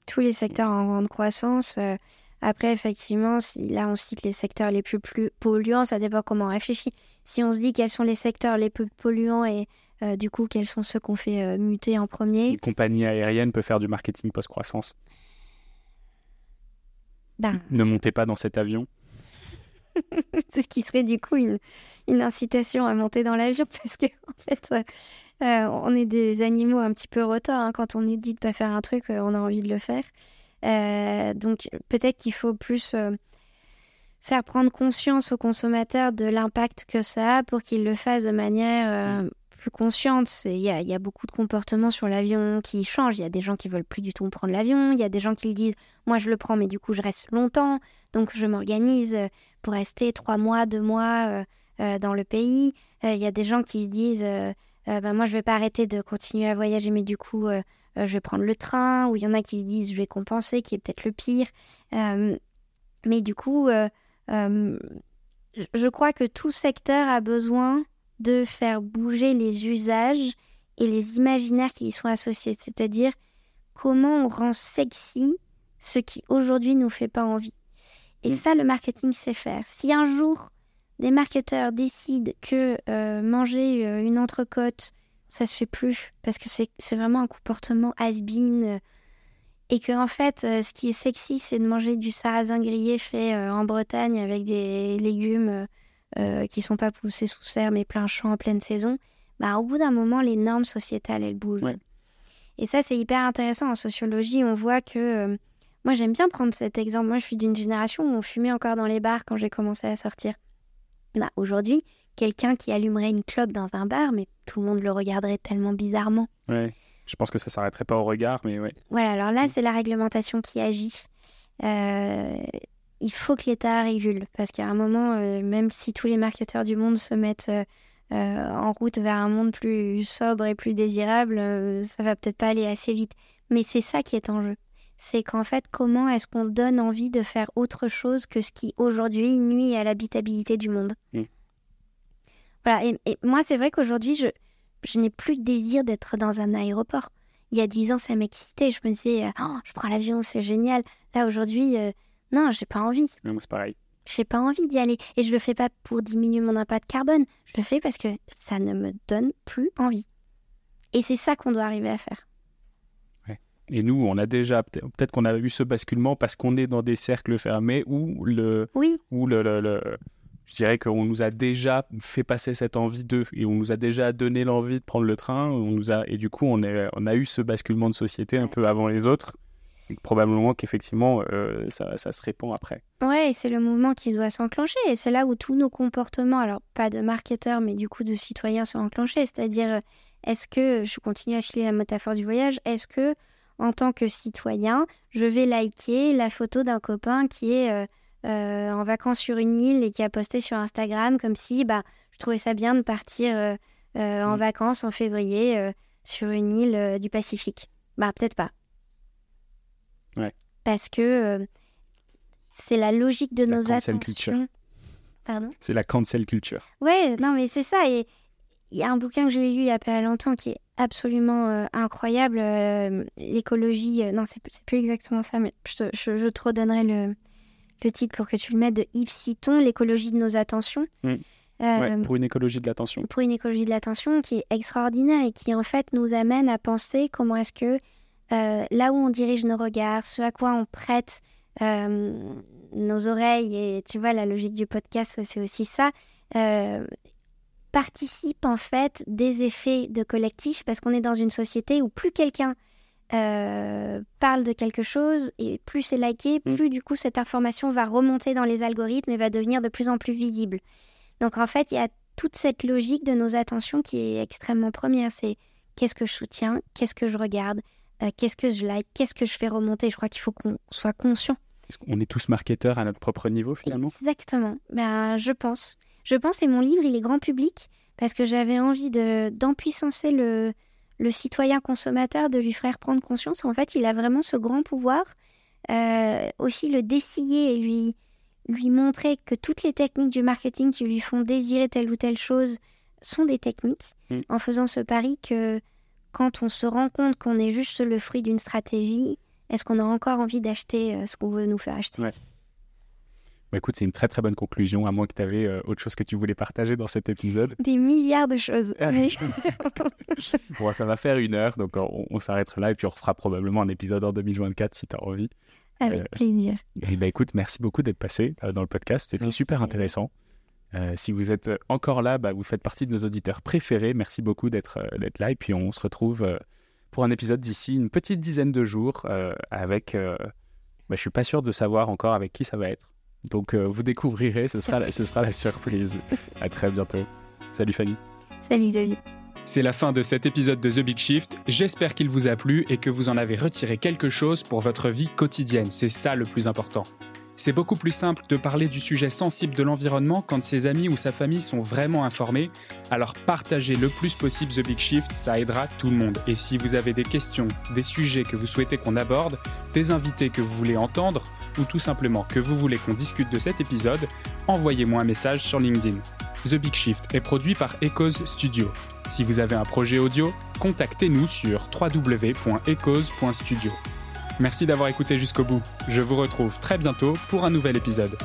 Tous les secteurs en grande croissance. Après, effectivement, si, là, on cite les secteurs les plus, polluants, ça dépend comment on réfléchit. Si on se dit quels sont les secteurs les plus polluants et euh, du coup, quels sont ceux qu'on fait euh, muter en premier. Une compagnie aérienne peut faire du marketing post-croissance? Ben. Ne montez pas dans cet avion. [LAUGHS] Ce qui serait du coup une, incitation à monter dans l'avion [LAUGHS] parce qu'en en fait, euh, on est des animaux un petit peu retard. Hein. Quand on nous dit de pas faire un truc, on a envie de le faire. Euh, donc peut-être qu'il faut plus euh, faire prendre conscience aux consommateurs de l'impact que ça a pour qu'ils le fassent de manière euh, plus consciente. Il y, a, beaucoup de comportements sur l'avion qui changent. Il y a des gens qui veulent plus du tout prendre l'avion. Il y a des gens qui le disent, moi je le prends, mais du coup je reste longtemps. Donc je m'organise pour rester trois mois, deux mois dans le pays. Il y a des gens qui se disent, ben, moi je vais pas arrêter de continuer à voyager, mais du coup je vais prendre le train, ou il y en a qui se disent je vais compenser, qui est peut-être le pire. Euh, mais du coup, euh, je crois que tout secteur a besoin de faire bouger les usages et les imaginaires qui y sont associés. C'est-à-dire comment on rend sexy ce qui aujourd'hui nous fait pas envie. Et ça, le marketing sait faire. Si un jour des marketeurs décident que manger une entrecôte ça se fait plus parce que c'est vraiment un comportement has-been euh, et que en fait euh, ce qui est sexy c'est de manger du sarrasin grillé fait euh, en Bretagne avec des légumes qui sont pas poussés sous serre mais plein champ en pleine saison. Bah au bout d'un moment les normes sociétales elles bougent. Et ça c'est hyper intéressant. En sociologie on voit que moi j'aime bien prendre cet exemple. Moi je suis d'une génération où on fumait encore dans les bars quand j'ai commencé à sortir. Bah, aujourd'hui quelqu'un qui allumerait une clope dans un bar, mais tout le monde le regarderait tellement bizarrement. Ouais. Je pense que ça s'arrêterait pas au regard, mais ouais. Voilà, alors là, c'est la réglementation qui agit. Euh, il faut que l'État régule, parce qu'à un moment, euh, même si tous les marketeurs du monde se mettent euh, en route vers un monde plus sobre et plus désirable, ça va peut-être pas aller assez vite. Mais c'est ça qui est en jeu. C'est qu'en fait, comment est-ce qu'on donne envie de faire autre chose que ce qui aujourd'hui nuit à l'habitabilité du monde? Mmh. Voilà, et, moi, c'est vrai qu'aujourd'hui, je, je n'ai plus de désir d'être dans un aéroport. Il y a dix ans, ça m'excitait. Je me disais, euh, oh, je prends l'avion, c'est génial. Là, aujourd'hui, euh, non, j'ai pas envie. moi, c'est pareil. J'ai pas envie d'y aller. Et je le fais pas pour diminuer mon impact carbone. Je le fais parce que ça ne me donne plus envie. Et c'est ça qu'on doit arriver à faire. Ouais. Et nous, on a déjà, peut-être qu'on a eu ce basculement parce qu'on est dans des cercles fermés où le, oui. où le, le je dirais qu'on nous a déjà fait passer cette envie d'eux et on nous a déjà donné l'envie de prendre le train. On nous a, et du coup, on, est, on a eu ce basculement de société un peu avant les autres. Et probablement qu'effectivement, euh, ça, ça, se répand après. Ouais, c'est le mouvement qui doit s'enclencher. Et c'est là où tous nos comportements, alors pas de marketeurs, mais du coup de citoyens sont enclenchés. C'est-à-dire, euh, est-ce que, je continue à filer la métaphore du voyage, est-ce que, en tant que citoyen, je vais liker la photo d'un copain qui est. Euh, euh, en vacances sur une île et qui a posté sur Instagram comme si bah, je trouvais ça bien de partir euh, euh, en mm. vacances en février sur une île du Pacifique. Bah peut-être pas. Ouais. Parce que c'est la logique de nos attentions. Culture. Pardon? C'est la cancel culture. Ouais, non mais c'est ça. Et il y a un bouquin que j'ai lu il y a pas longtemps qui est absolument incroyable. L'écologie, non, c'est plus exactement ça, mais je te, je te redonnerai le, le titre pour que tu le mettes de Yves Citon, L'écologie de nos attentions. Mm. Euh, pour une écologie de l'attention. Pour une écologie de l'attention qui est extraordinaire et qui en fait nous amène à penser comment est-ce que euh, là où on dirige nos regards, ce à quoi on prête euh, nos oreilles, et tu vois, la logique du podcast, c'est aussi ça, participe en fait des effets de collectif parce qu'on est dans une société où plus quelqu'un euh, parle de quelque chose et plus c'est liké, mm. plus du coup cette information va remonter dans les algorithmes et va devenir de plus en plus visible. Donc en fait, il y a toute cette logique de nos attentions qui est extrêmement première. C'est qu'est-ce que je soutiens, qu'est-ce que je regarde, euh, qu'est-ce que je like, qu'est-ce que je fais remonter. Je crois qu'il faut qu'on soit conscient. Est-ce qu'on est tous marketeurs à notre propre niveau finalement? Exactement. Ben, je pense. Je pense et mon livre, il est grand public parce que j'avais envie de d'empuissancer le, le citoyen consommateur, de lui faire prendre conscience. En fait, il a vraiment ce grand pouvoir. Euh, aussi le dessiller et lui, lui montrer que toutes les techniques du marketing qui lui font désirer telle ou telle chose sont des techniques, mm. en faisant ce pari que quand on se rend compte qu'on est juste le fruit d'une stratégie, est-ce qu'on a encore envie d'acheter euh, ce qu'on veut nous faire acheter? Bah, écoute, c'est une très très bonne conclusion, à moins que tu avais euh, autre chose que tu voulais partager dans cet épisode. Des milliards de choses. bon, ça va faire une heure, donc on, s'arrêtera là et puis on refera probablement un épisode en 2024 si tu as envie. Avec euh, plaisir. Et bah, écoute, merci beaucoup d'être passé euh, dans le podcast, c'était super intéressant. si vous êtes encore là, bah, vous faites partie de nos auditeurs préférés. Merci beaucoup d'être d'être là et puis on se retrouve pour un épisode d'ici une petite dizaine de jours avec... Bah, je suis pas sûr de savoir encore avec qui ça va être. Donc euh, vous découvrirez, ce sera, la, ce sera la surprise. [LAUGHS] à très bientôt. Salut Fanny. Salut Xavier. C'est la fin de cet épisode de The Big Shift. J'espère qu'il vous a plu et que vous en avez retiré quelque chose pour votre vie quotidienne. C'est ça le plus important. C'est beaucoup plus simple de parler du sujet sensible de l'environnement quand ses amis ou sa famille sont vraiment informés. Alors partagez le plus possible The Big Shift, ça aidera tout le monde. Et si vous avez des questions, des sujets que vous souhaitez qu'on aborde, des invités que vous voulez entendre, ou tout simplement que vous voulez qu'on discute de cet épisode, envoyez-moi un message sur LinkedIn. The Big Shift est produit par Echoes Studio. Si vous avez un projet audio, contactez-nous sur www.echoes.studio. Merci d'avoir écouté jusqu'au bout. Je vous retrouve très bientôt pour un nouvel épisode.